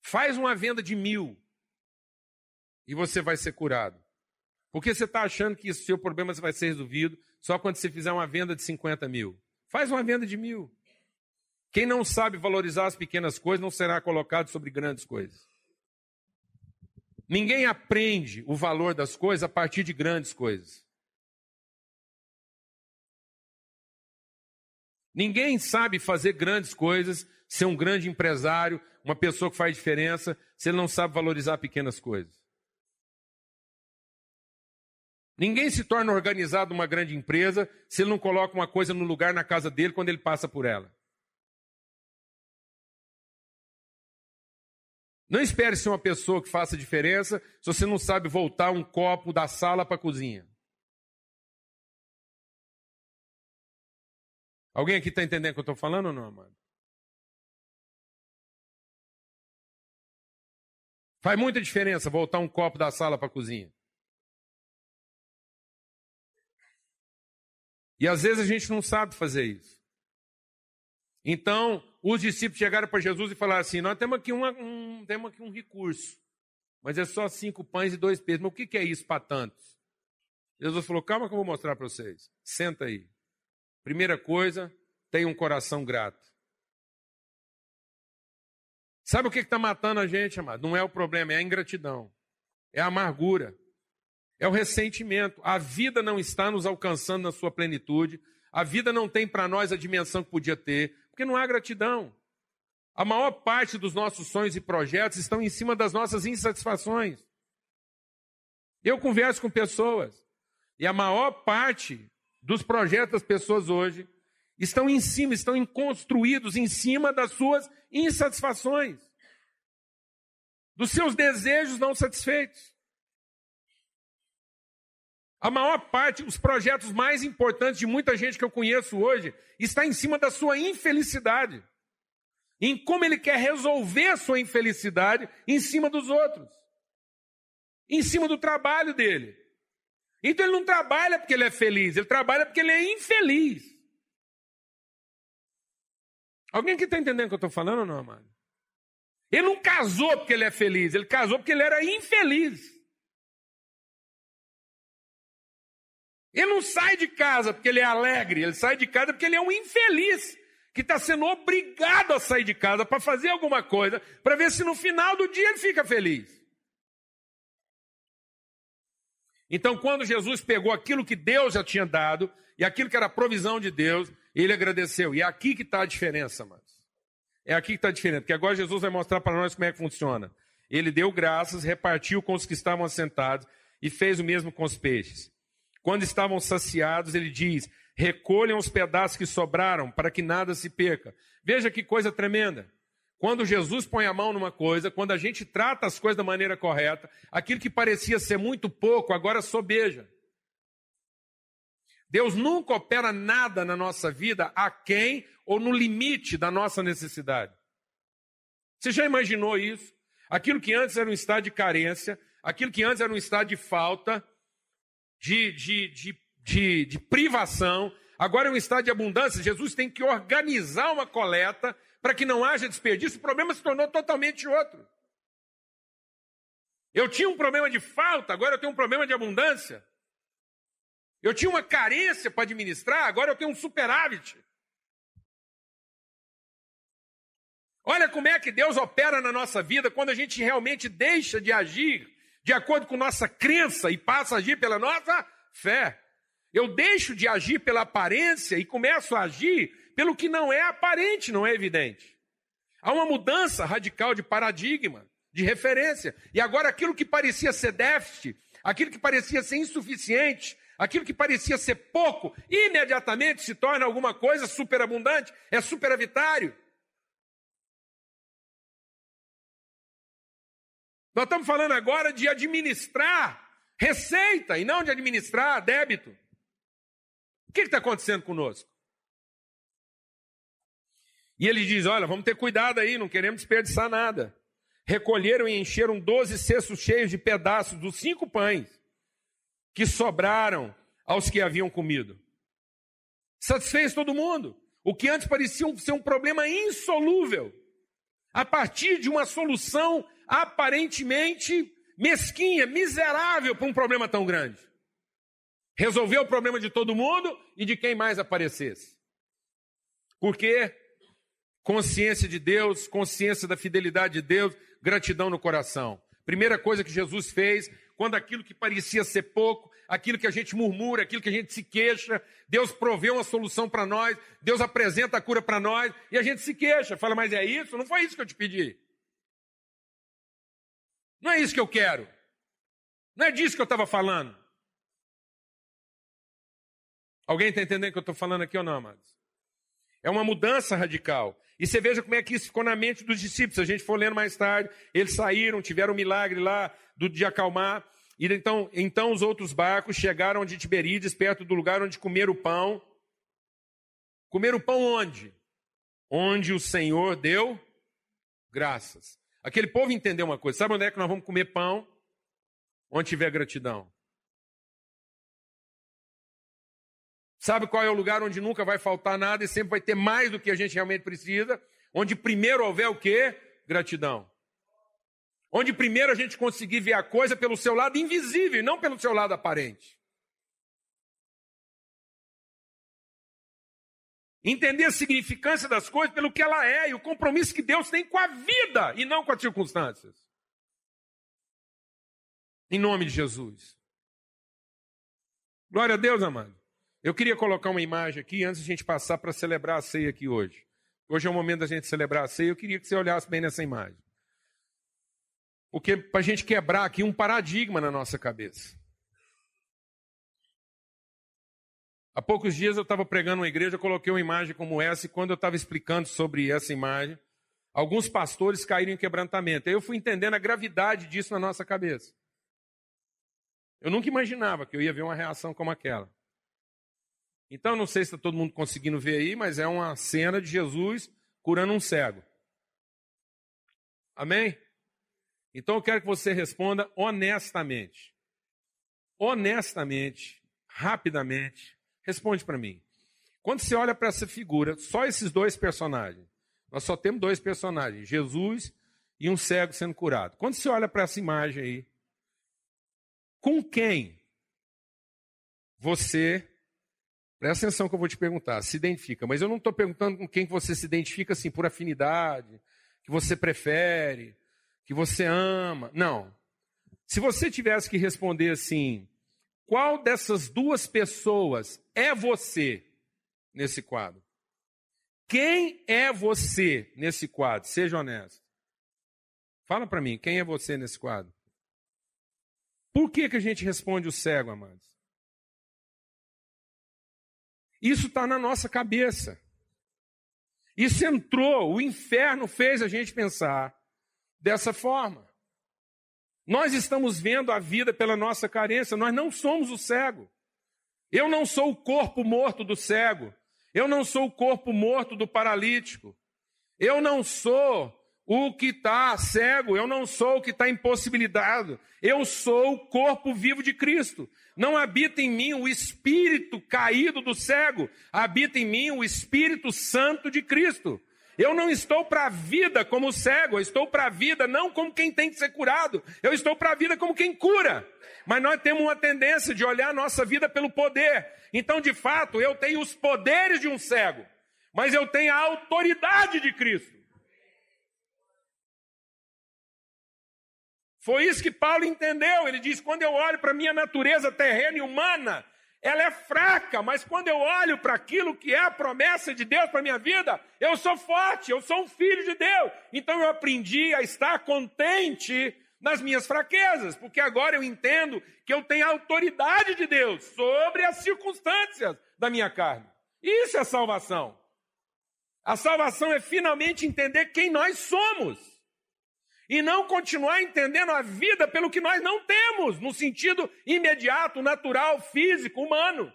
Faz uma venda de mil e você vai ser curado. Porque você está achando que o seu problema vai ser resolvido só quando você fizer uma venda de 50 mil. Faz uma venda de mil. Quem não sabe valorizar as pequenas coisas não será colocado sobre grandes coisas. Ninguém aprende o valor das coisas a partir de grandes coisas. Ninguém sabe fazer grandes coisas, ser um grande empresário, uma pessoa que faz diferença, se ele não sabe valorizar pequenas coisas. Ninguém se torna organizado numa grande empresa se ele não coloca uma coisa no lugar na casa dele quando ele passa por ela. Não espere ser uma pessoa que faça diferença se você não sabe voltar um copo da sala para a cozinha. Alguém aqui está entendendo o que eu estou falando ou não, amado? Faz muita diferença voltar um copo da sala para a cozinha. E às vezes a gente não sabe fazer isso. Então, os discípulos chegaram para Jesus e falaram assim: Nós temos aqui, uma, um, temos aqui um recurso, mas é só cinco pães e dois peixes. Mas o que, que é isso para tantos? Jesus falou: Calma que eu vou mostrar para vocês. Senta aí. Primeira coisa, tenha um coração grato. Sabe o que está matando a gente, amado? Não é o problema, é a ingratidão, é a amargura, é o ressentimento. A vida não está nos alcançando na sua plenitude, a vida não tem para nós a dimensão que podia ter, porque não há gratidão. A maior parte dos nossos sonhos e projetos estão em cima das nossas insatisfações. Eu converso com pessoas e a maior parte dos projetos das pessoas hoje estão em cima, estão construídos em cima das suas insatisfações, dos seus desejos não satisfeitos. A maior parte, os projetos mais importantes de muita gente que eu conheço hoje, está em cima da sua infelicidade. Em como ele quer resolver a sua infelicidade em cima dos outros. Em cima do trabalho dele. Então ele não trabalha porque ele é feliz, ele trabalha porque ele é infeliz. Alguém aqui está entendendo o que eu estou falando ou não, amado? Ele não casou porque ele é feliz, ele casou porque ele era infeliz. Ele não sai de casa porque ele é alegre, ele sai de casa porque ele é um infeliz que está sendo obrigado a sair de casa para fazer alguma coisa, para ver se no final do dia ele fica feliz. Então, quando Jesus pegou aquilo que Deus já tinha dado e aquilo que era provisão de Deus, ele agradeceu. E é aqui que está a diferença, mas É aqui que está a diferença, porque agora Jesus vai mostrar para nós como é que funciona. Ele deu graças, repartiu com os que estavam assentados e fez o mesmo com os peixes. Quando estavam saciados, ele diz: recolham os pedaços que sobraram, para que nada se perca. Veja que coisa tremenda. Quando Jesus põe a mão numa coisa, quando a gente trata as coisas da maneira correta, aquilo que parecia ser muito pouco, agora sobeja. Deus nunca opera nada na nossa vida a quem ou no limite da nossa necessidade. Você já imaginou isso? Aquilo que antes era um estado de carência, aquilo que antes era um estado de falta, de, de, de, de, de privação, agora é um estado de abundância. Jesus tem que organizar uma coleta para que não haja desperdício. O problema se tornou totalmente outro. Eu tinha um problema de falta, agora eu tenho um problema de abundância. Eu tinha uma carência para administrar, agora eu tenho um superávit. Olha como é que Deus opera na nossa vida quando a gente realmente deixa de agir de acordo com nossa crença e passa a agir pela nossa fé. Eu deixo de agir pela aparência e começo a agir pelo que não é aparente, não é evidente. Há uma mudança radical de paradigma, de referência. E agora aquilo que parecia ser déficit, aquilo que parecia ser insuficiente, aquilo que parecia ser pouco, imediatamente se torna alguma coisa superabundante, é superavitário. Nós estamos falando agora de administrar receita e não de administrar débito. O que está acontecendo conosco? E ele diz: Olha, vamos ter cuidado aí, não queremos desperdiçar nada. Recolheram e encheram doze cestos cheios de pedaços dos cinco pães que sobraram aos que haviam comido. Satisfez todo mundo. O que antes parecia ser um problema insolúvel, a partir de uma solução aparentemente mesquinha, miserável para um problema tão grande. Resolveu o problema de todo mundo e de quem mais aparecesse. Porque consciência de Deus, consciência da fidelidade de Deus, gratidão no coração. Primeira coisa que Jesus fez, quando aquilo que parecia ser pouco, aquilo que a gente murmura, aquilo que a gente se queixa, Deus provê uma solução para nós, Deus apresenta a cura para nós, e a gente se queixa, fala, mas é isso? Não foi isso que eu te pedi. Não é isso que eu quero. Não é disso que eu estava falando. Alguém está entendendo o que eu estou falando aqui ou não, amados? É uma mudança radical. E você veja como é que isso ficou na mente dos discípulos. A gente for lendo mais tarde, eles saíram, tiveram um milagre lá do, de acalmar. E então, então os outros barcos chegaram de Tiberíades, perto do lugar onde comeram o pão. Comeram o pão onde? Onde o Senhor deu graças. Aquele povo entendeu uma coisa: sabe onde é que nós vamos comer pão? Onde tiver gratidão. Sabe qual é o lugar onde nunca vai faltar nada e sempre vai ter mais do que a gente realmente precisa? Onde primeiro houver o quê? Gratidão. Onde primeiro a gente conseguir ver a coisa pelo seu lado invisível não pelo seu lado aparente. Entender a significância das coisas pelo que ela é e o compromisso que Deus tem com a vida e não com as circunstâncias. Em nome de Jesus. Glória a Deus, amado. Eu queria colocar uma imagem aqui antes de a gente passar para celebrar a ceia aqui hoje. Hoje é o momento da gente celebrar a ceia. Eu queria que você olhasse bem nessa imagem. Porque para a gente quebrar aqui um paradigma na nossa cabeça. Há poucos dias eu estava pregando uma igreja, eu coloquei uma imagem como essa, e quando eu estava explicando sobre essa imagem, alguns pastores caíram em quebrantamento. Aí eu fui entendendo a gravidade disso na nossa cabeça. Eu nunca imaginava que eu ia ver uma reação como aquela. Então, não sei se está todo mundo conseguindo ver aí, mas é uma cena de Jesus curando um cego. Amém? Então eu quero que você responda honestamente. Honestamente, rapidamente, Responde para mim. Quando você olha para essa figura, só esses dois personagens, nós só temos dois personagens, Jesus e um cego sendo curado. Quando você olha para essa imagem aí, com quem você, presta atenção que eu vou te perguntar, se identifica, mas eu não estou perguntando com quem você se identifica assim por afinidade, que você prefere, que você ama. Não. Se você tivesse que responder assim, qual dessas duas pessoas é você nesse quadro? Quem é você nesse quadro? Seja honesto. Fala para mim, quem é você nesse quadro? Por que, que a gente responde o cego, amados? Isso está na nossa cabeça. Isso entrou, o inferno fez a gente pensar dessa forma. Nós estamos vendo a vida pela nossa carência, nós não somos o cego. Eu não sou o corpo morto do cego. Eu não sou o corpo morto do paralítico. Eu não sou o que está cego. Eu não sou o que está impossibilitado. Eu sou o corpo vivo de Cristo. Não habita em mim o espírito caído do cego. Habita em mim o Espírito Santo de Cristo. Eu não estou para a vida como cego, eu estou para a vida não como quem tem que ser curado, eu estou para a vida como quem cura. Mas nós temos uma tendência de olhar a nossa vida pelo poder. Então, de fato, eu tenho os poderes de um cego, mas eu tenho a autoridade de Cristo. Foi isso que Paulo entendeu. Ele diz: quando eu olho para a minha natureza terrena e humana, ela é fraca, mas quando eu olho para aquilo que é a promessa de Deus para a minha vida, eu sou forte, eu sou um filho de Deus. Então eu aprendi a estar contente nas minhas fraquezas, porque agora eu entendo que eu tenho a autoridade de Deus sobre as circunstâncias da minha carne. Isso é salvação. A salvação é finalmente entender quem nós somos e não continuar entendendo a vida pelo que nós não temos, no sentido imediato, natural, físico, humano.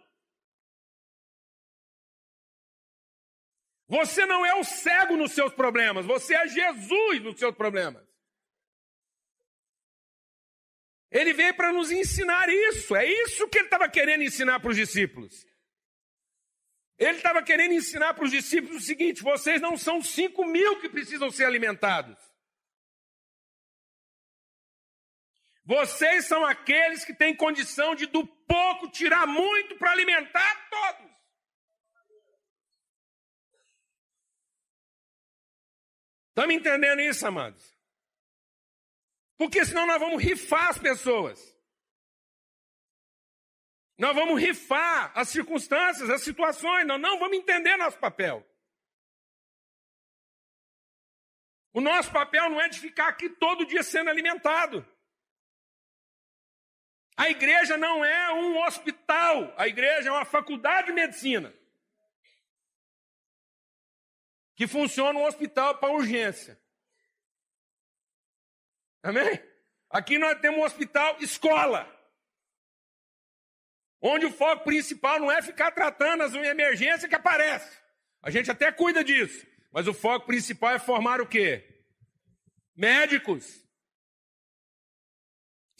Você não é o cego nos seus problemas, você é Jesus nos seus problemas. Ele veio para nos ensinar isso, é isso que ele estava querendo ensinar para os discípulos. Ele estava querendo ensinar para os discípulos o seguinte: vocês não são cinco mil que precisam ser alimentados. Vocês são aqueles que têm condição de do pouco tirar muito para alimentar todos. Estamos entendendo isso, amados? Porque senão nós vamos rifar as pessoas. Nós vamos rifar as circunstâncias, as situações, nós não vamos entender nosso papel. O nosso papel não é de ficar aqui todo dia sendo alimentado. A igreja não é um hospital, a igreja é uma faculdade de medicina. Que funciona um hospital para urgência. Amém? Aqui nós temos um hospital escola. Onde o foco principal não é ficar tratando as emergências que aparecem. A gente até cuida disso. Mas o foco principal é formar o quê? Médicos,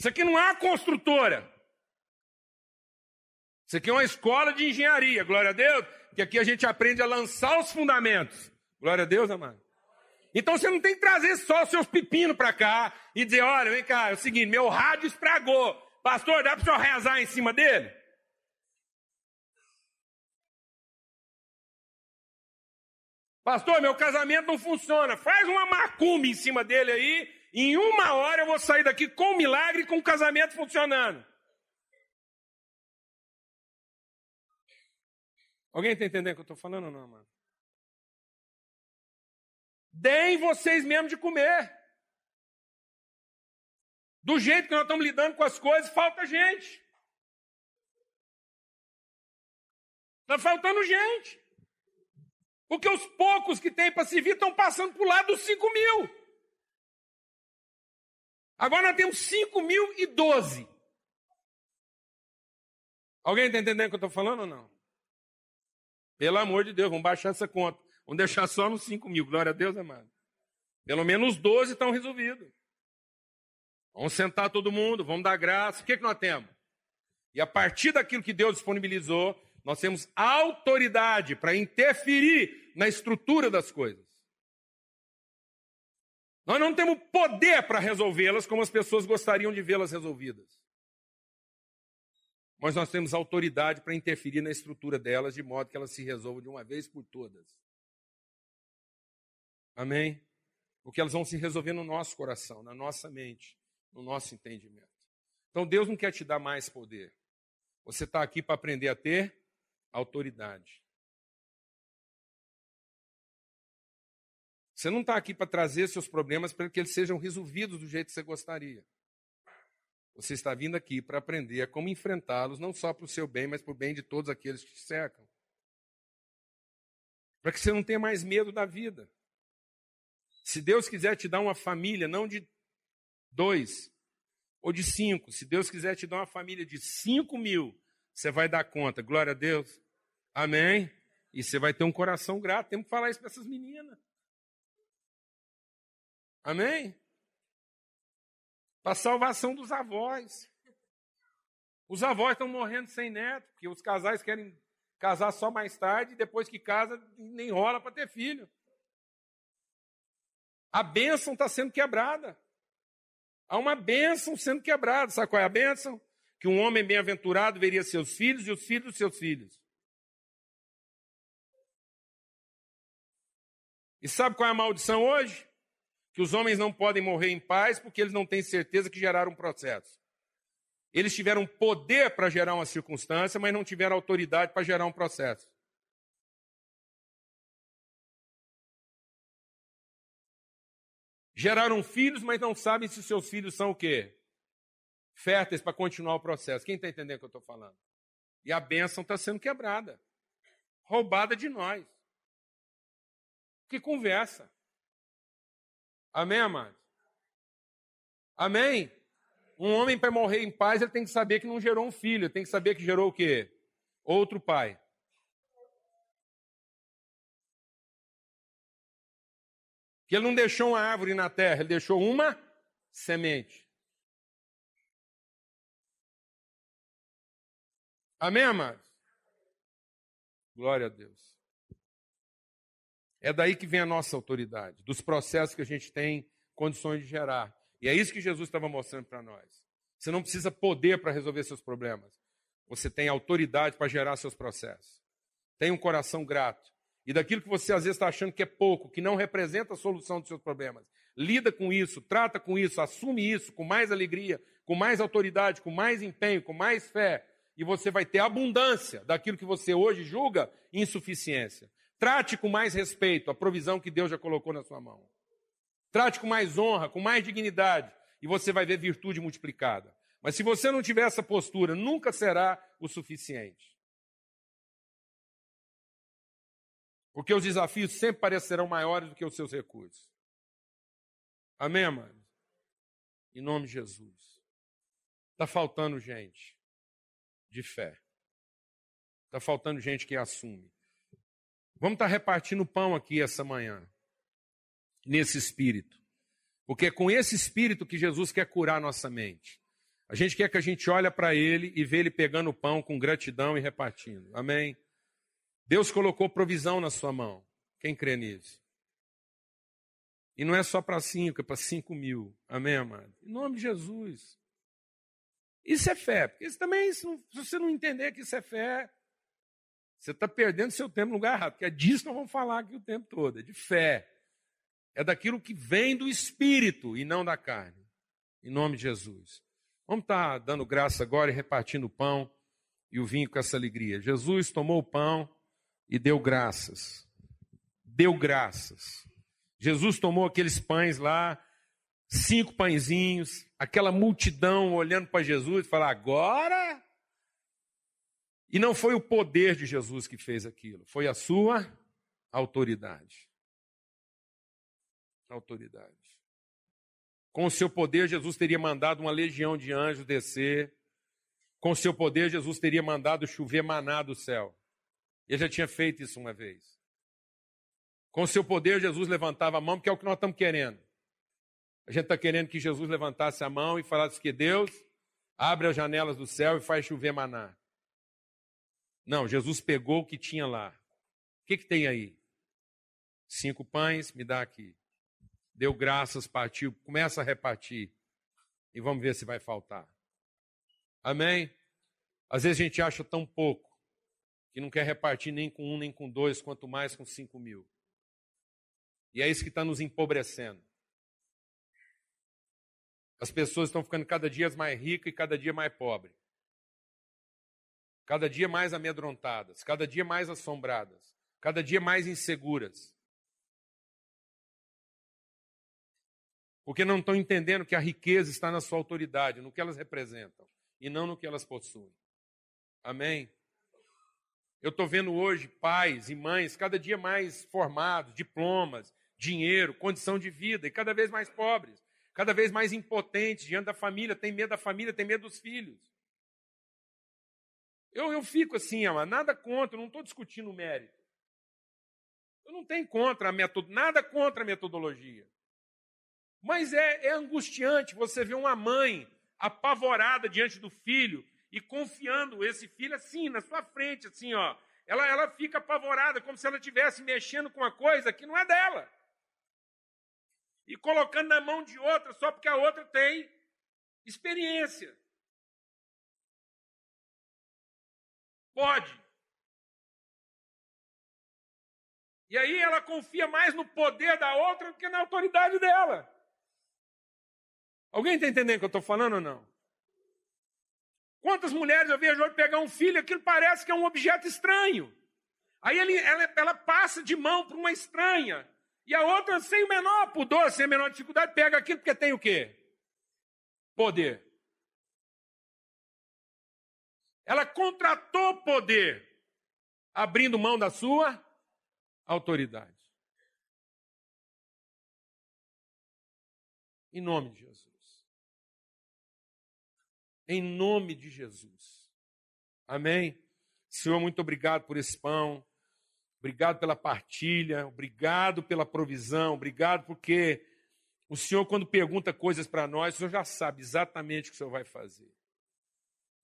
isso aqui não é uma construtora. Isso aqui é uma escola de engenharia, glória a Deus, que aqui a gente aprende a lançar os fundamentos. Glória a Deus, amado. Então você não tem que trazer só os seus pepinos para cá e dizer: olha, vem cá, é o seguinte, meu rádio estragou. Pastor, dá para o senhor rezar em cima dele? Pastor, meu casamento não funciona. Faz uma macumba em cima dele aí em uma hora eu vou sair daqui com um milagre com o um casamento funcionando. Alguém está entendendo o que eu estou falando ou não, mano? Deem vocês mesmo de comer. Do jeito que nós estamos lidando com as coisas, falta gente. Está faltando gente. Porque os poucos que tem para servir estão passando para o lado dos 5 mil. Agora nós temos 5.012. Alguém está entendendo o que eu estou falando ou não? Pelo amor de Deus, vamos baixar essa conta. Vamos deixar só nos 5 mil. Glória a Deus, amado. Pelo menos 12 estão resolvidos. Vamos sentar todo mundo, vamos dar graça. O que, que nós temos? E a partir daquilo que Deus disponibilizou, nós temos autoridade para interferir na estrutura das coisas. Nós não temos poder para resolvê-las como as pessoas gostariam de vê-las resolvidas. Mas nós temos autoridade para interferir na estrutura delas, de modo que elas se resolvam de uma vez por todas. Amém? Porque elas vão se resolver no nosso coração, na nossa mente, no nosso entendimento. Então Deus não quer te dar mais poder. Você está aqui para aprender a ter autoridade. Você não está aqui para trazer seus problemas para que eles sejam resolvidos do jeito que você gostaria. Você está vindo aqui para aprender a como enfrentá-los, não só para o seu bem, mas para o bem de todos aqueles que te cercam. Para que você não tenha mais medo da vida. Se Deus quiser te dar uma família, não de dois ou de cinco, se Deus quiser te dar uma família de cinco mil, você vai dar conta. Glória a Deus. Amém? E você vai ter um coração grato. Temos que falar isso para essas meninas. Amém? Para a salvação dos avós. Os avós estão morrendo sem neto, porque os casais querem casar só mais tarde, e depois que casa, nem rola para ter filho. A bênção está sendo quebrada. Há uma bênção sendo quebrada. Sabe qual é a bênção? Que um homem bem-aventurado veria seus filhos e os filhos dos seus filhos. E sabe qual é a maldição hoje? Que os homens não podem morrer em paz porque eles não têm certeza que geraram um processo. Eles tiveram poder para gerar uma circunstância, mas não tiveram autoridade para gerar um processo. Geraram filhos, mas não sabem se seus filhos são o quê? Férteis para continuar o processo. Quem está entendendo o que eu estou falando? E a bênção está sendo quebrada, roubada de nós. Que conversa. Amém, amados? Amém? Um homem para morrer em paz, ele tem que saber que não gerou um filho, ele tem que saber que gerou o quê? Outro pai. Que ele não deixou uma árvore na terra, ele deixou uma semente. Amém, amados? Glória a Deus. É daí que vem a nossa autoridade, dos processos que a gente tem condições de gerar. E é isso que Jesus estava mostrando para nós. Você não precisa poder para resolver seus problemas. Você tem autoridade para gerar seus processos. Tem um coração grato. E daquilo que você às vezes está achando que é pouco, que não representa a solução dos seus problemas, lida com isso, trata com isso, assume isso com mais alegria, com mais autoridade, com mais empenho, com mais fé, e você vai ter abundância daquilo que você hoje julga insuficiência. Trate com mais respeito a provisão que Deus já colocou na sua mão. Trate com mais honra, com mais dignidade, e você vai ver virtude multiplicada. Mas se você não tiver essa postura, nunca será o suficiente. Porque os desafios sempre parecerão maiores do que os seus recursos. Amém, mano? Em nome de Jesus. Está faltando gente de fé. Está faltando gente que assume. Vamos estar repartindo pão aqui essa manhã, nesse espírito. Porque é com esse espírito que Jesus quer curar nossa mente. A gente quer que a gente olhe para ele e vê ele pegando o pão com gratidão e repartindo. Amém? Deus colocou provisão na sua mão. Quem crê nisso? E não é só para cinco, é para cinco mil. Amém, amado? Em nome de Jesus. Isso é fé. Porque isso também, se você não entender que isso é fé, você está perdendo seu tempo no lugar errado, porque é disso que nós vamos falar aqui o tempo todo, é de fé. É daquilo que vem do Espírito e não da carne. Em nome de Jesus. Vamos estar tá dando graça agora e repartindo o pão e o vinho com essa alegria. Jesus tomou o pão e deu graças. Deu graças. Jesus tomou aqueles pães lá, cinco pãezinhos, aquela multidão olhando para Jesus e falar: agora e não foi o poder de Jesus que fez aquilo, foi a sua autoridade. Autoridade. Com o seu poder, Jesus teria mandado uma legião de anjos descer. Com o seu poder, Jesus teria mandado chover maná do céu. Ele já tinha feito isso uma vez. Com o seu poder, Jesus levantava a mão, porque é o que nós estamos querendo. A gente está querendo que Jesus levantasse a mão e falasse que Deus abre as janelas do céu e faz chover maná. Não, Jesus pegou o que tinha lá. O que, que tem aí? Cinco pães, me dá aqui. Deu graças, partiu, começa a repartir. E vamos ver se vai faltar. Amém? Às vezes a gente acha tão pouco que não quer repartir nem com um, nem com dois, quanto mais com cinco mil. E é isso que está nos empobrecendo. As pessoas estão ficando cada dia mais ricas e cada dia mais pobres cada dia mais amedrontadas, cada dia mais assombradas, cada dia mais inseguras. Porque não estão entendendo que a riqueza está na sua autoridade, no que elas representam, e não no que elas possuem. Amém? Eu estou vendo hoje pais e mães cada dia mais formados, diplomas, dinheiro, condição de vida, e cada vez mais pobres, cada vez mais impotentes diante da família, tem medo da família, tem medo dos filhos. Eu, eu fico assim, ama, nada contra, não estou discutindo o mérito. Eu não tenho contra a metodologia, nada contra a metodologia. Mas é, é angustiante você ver uma mãe apavorada diante do filho e confiando esse filho assim, na sua frente, assim, ó. Ela, ela fica apavorada, como se ela estivesse mexendo com uma coisa que não é dela. E colocando na mão de outra só porque a outra tem experiência. E aí ela confia mais no poder da outra do que na autoridade dela. Alguém está entendendo o que eu estou falando ou não? Quantas mulheres eu vejo hoje pegar um filho, aquilo parece que é um objeto estranho. Aí ele, ela, ela passa de mão para uma estranha. E a outra, sem o menor pudor, sem a menor dificuldade, pega aquilo porque tem o quê? Poder. Ela contratou poder, abrindo mão da sua autoridade. Em nome de Jesus. Em nome de Jesus. Amém? Senhor, muito obrigado por esse pão. Obrigado pela partilha, obrigado pela provisão, obrigado porque o Senhor, quando pergunta coisas para nós, o Senhor já sabe exatamente o que o Senhor vai fazer.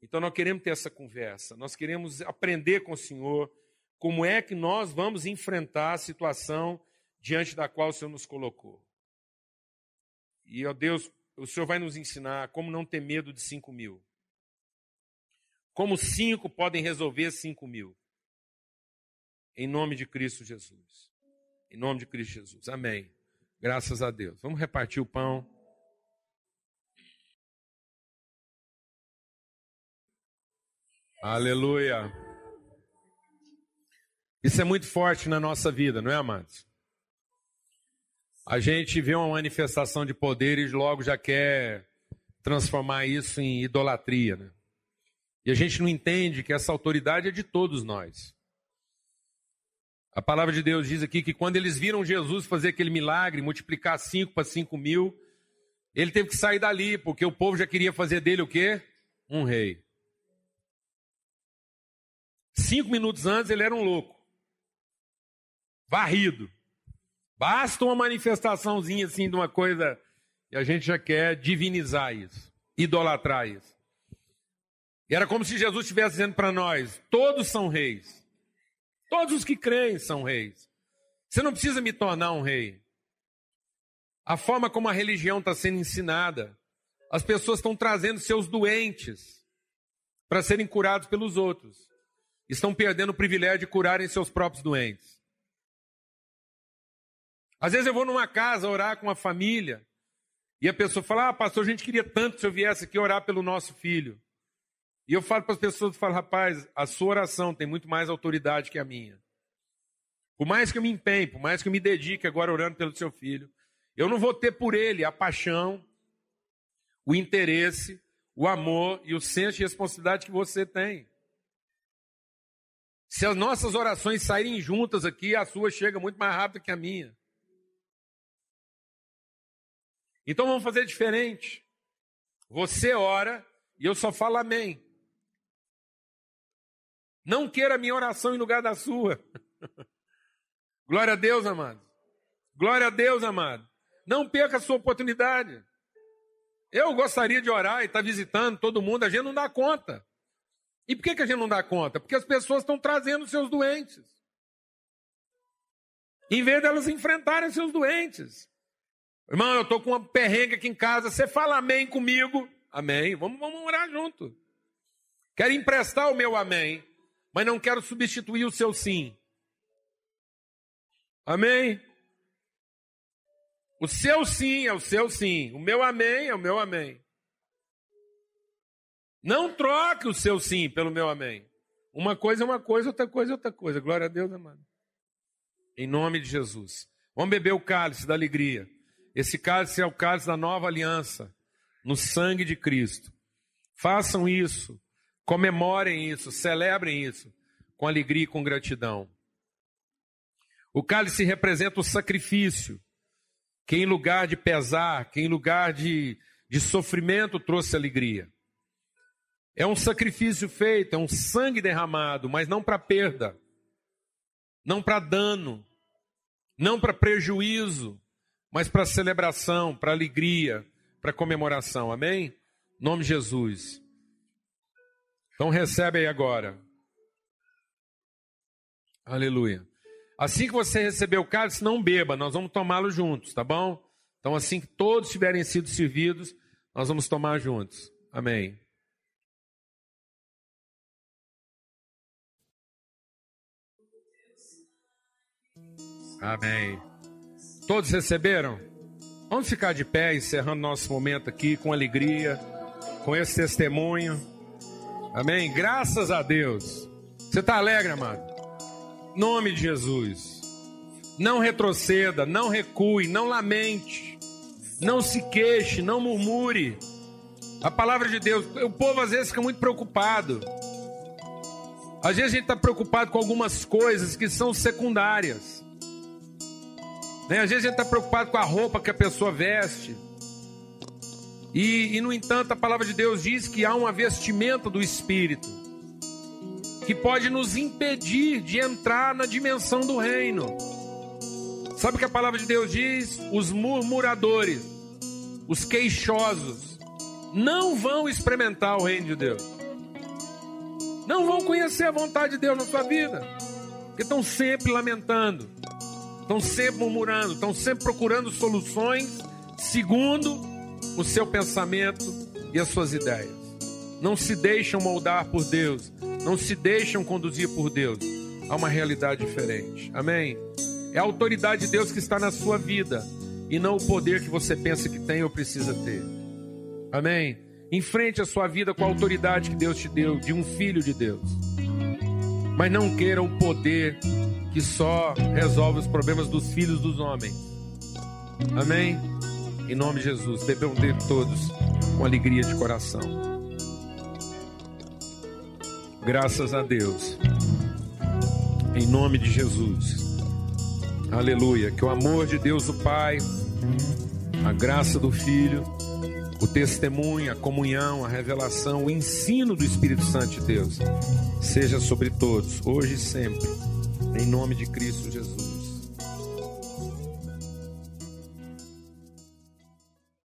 Então nós queremos ter essa conversa, nós queremos aprender com o Senhor como é que nós vamos enfrentar a situação diante da qual o Senhor nos colocou. E, ó Deus, o Senhor vai nos ensinar como não ter medo de cinco mil. Como cinco podem resolver cinco mil. Em nome de Cristo Jesus. Em nome de Cristo Jesus. Amém. Graças a Deus. Vamos repartir o pão. Aleluia. Isso é muito forte na nossa vida, não é, amados? A gente vê uma manifestação de poder e logo já quer transformar isso em idolatria, né? E a gente não entende que essa autoridade é de todos nós. A palavra de Deus diz aqui que quando eles viram Jesus fazer aquele milagre, multiplicar cinco para cinco mil, ele teve que sair dali, porque o povo já queria fazer dele o quê? Um rei. Cinco minutos antes ele era um louco. Varrido. Basta uma manifestaçãozinha assim de uma coisa e a gente já quer divinizar isso, idolatrar isso. E era como se Jesus estivesse dizendo para nós: todos são reis. Todos os que creem são reis. Você não precisa me tornar um rei. A forma como a religião está sendo ensinada, as pessoas estão trazendo seus doentes para serem curados pelos outros. Estão perdendo o privilégio de curarem seus próprios doentes. Às vezes eu vou numa casa orar com a família e a pessoa fala: Ah, pastor, a gente queria tanto que senhor viesse aqui orar pelo nosso filho. E eu falo para as pessoas, falo, rapaz, a sua oração tem muito mais autoridade que a minha. Por mais que eu me empenhe, por mais que eu me dedique agora orando pelo seu filho, eu não vou ter por ele a paixão, o interesse, o amor e o senso de responsabilidade que você tem. Se as nossas orações saírem juntas aqui, a sua chega muito mais rápido que a minha. Então vamos fazer diferente. Você ora e eu só falo amém. Não queira a minha oração em lugar da sua. Glória a Deus, amado. Glória a Deus, amado. Não perca a sua oportunidade. Eu gostaria de orar e estar tá visitando todo mundo, a gente não dá conta. E por que, que a gente não dá conta? Porque as pessoas estão trazendo seus doentes. Em vez delas enfrentarem seus doentes. Irmão, eu estou com uma perrengue aqui em casa, você fala amém comigo? Amém. Vamos, vamos orar junto. Quero emprestar o meu amém mas não quero substituir o seu sim. Amém? O seu sim é o seu sim, o meu amém é o meu amém. Não troque o seu sim pelo meu amém. Uma coisa é uma coisa, outra coisa é outra coisa. Glória a Deus, amado. Em nome de Jesus. Vamos beber o cálice da alegria. Esse cálice é o cálice da nova aliança, no sangue de Cristo. Façam isso Comemorem isso, celebrem isso com alegria e com gratidão. O cálice representa o sacrifício, que em lugar de pesar, que em lugar de, de sofrimento trouxe alegria. É um sacrifício feito, é um sangue derramado, mas não para perda, não para dano, não para prejuízo, mas para celebração, para alegria, para comemoração. Amém? Em nome de Jesus. Então recebe aí agora. Aleluia. Assim que você receber o cálice, não beba, nós vamos tomá-lo juntos, tá bom? Então, assim que todos tiverem sido servidos, nós vamos tomar juntos. Amém. Amém. Todos receberam? Vamos ficar de pé, encerrando nosso momento aqui com alegria, com esse testemunho. Amém? Graças a Deus. Você está alegre, amado? Nome de Jesus. Não retroceda, não recue, não lamente, não se queixe, não murmure. A palavra de Deus, o povo às vezes fica muito preocupado. Às vezes a gente está preocupado com algumas coisas que são secundárias. Né? Às vezes a gente está preocupado com a roupa que a pessoa veste. E, e, no entanto, a palavra de Deus diz que há uma vestimenta do Espírito que pode nos impedir de entrar na dimensão do reino. Sabe o que a palavra de Deus diz? Os murmuradores, os queixosos, não vão experimentar o reino de Deus. Não vão conhecer a vontade de Deus na sua vida. Porque estão sempre lamentando, estão sempre murmurando, estão sempre procurando soluções segundo o seu pensamento e as suas ideias. Não se deixam moldar por Deus, não se deixam conduzir por Deus. Há uma realidade diferente. Amém? É a autoridade de Deus que está na sua vida e não o poder que você pensa que tem ou precisa ter. Amém? Enfrente a sua vida com a autoridade que Deus te deu, de um filho de Deus. Mas não queira o poder que só resolve os problemas dos filhos dos homens. Amém? Em nome de Jesus, bebam dele todos com alegria de coração. Graças a Deus. Em nome de Jesus. Aleluia. Que o amor de Deus, o Pai, a graça do Filho, o testemunho, a comunhão, a revelação, o ensino do Espírito Santo de Deus seja sobre todos, hoje e sempre. Em nome de Cristo Jesus.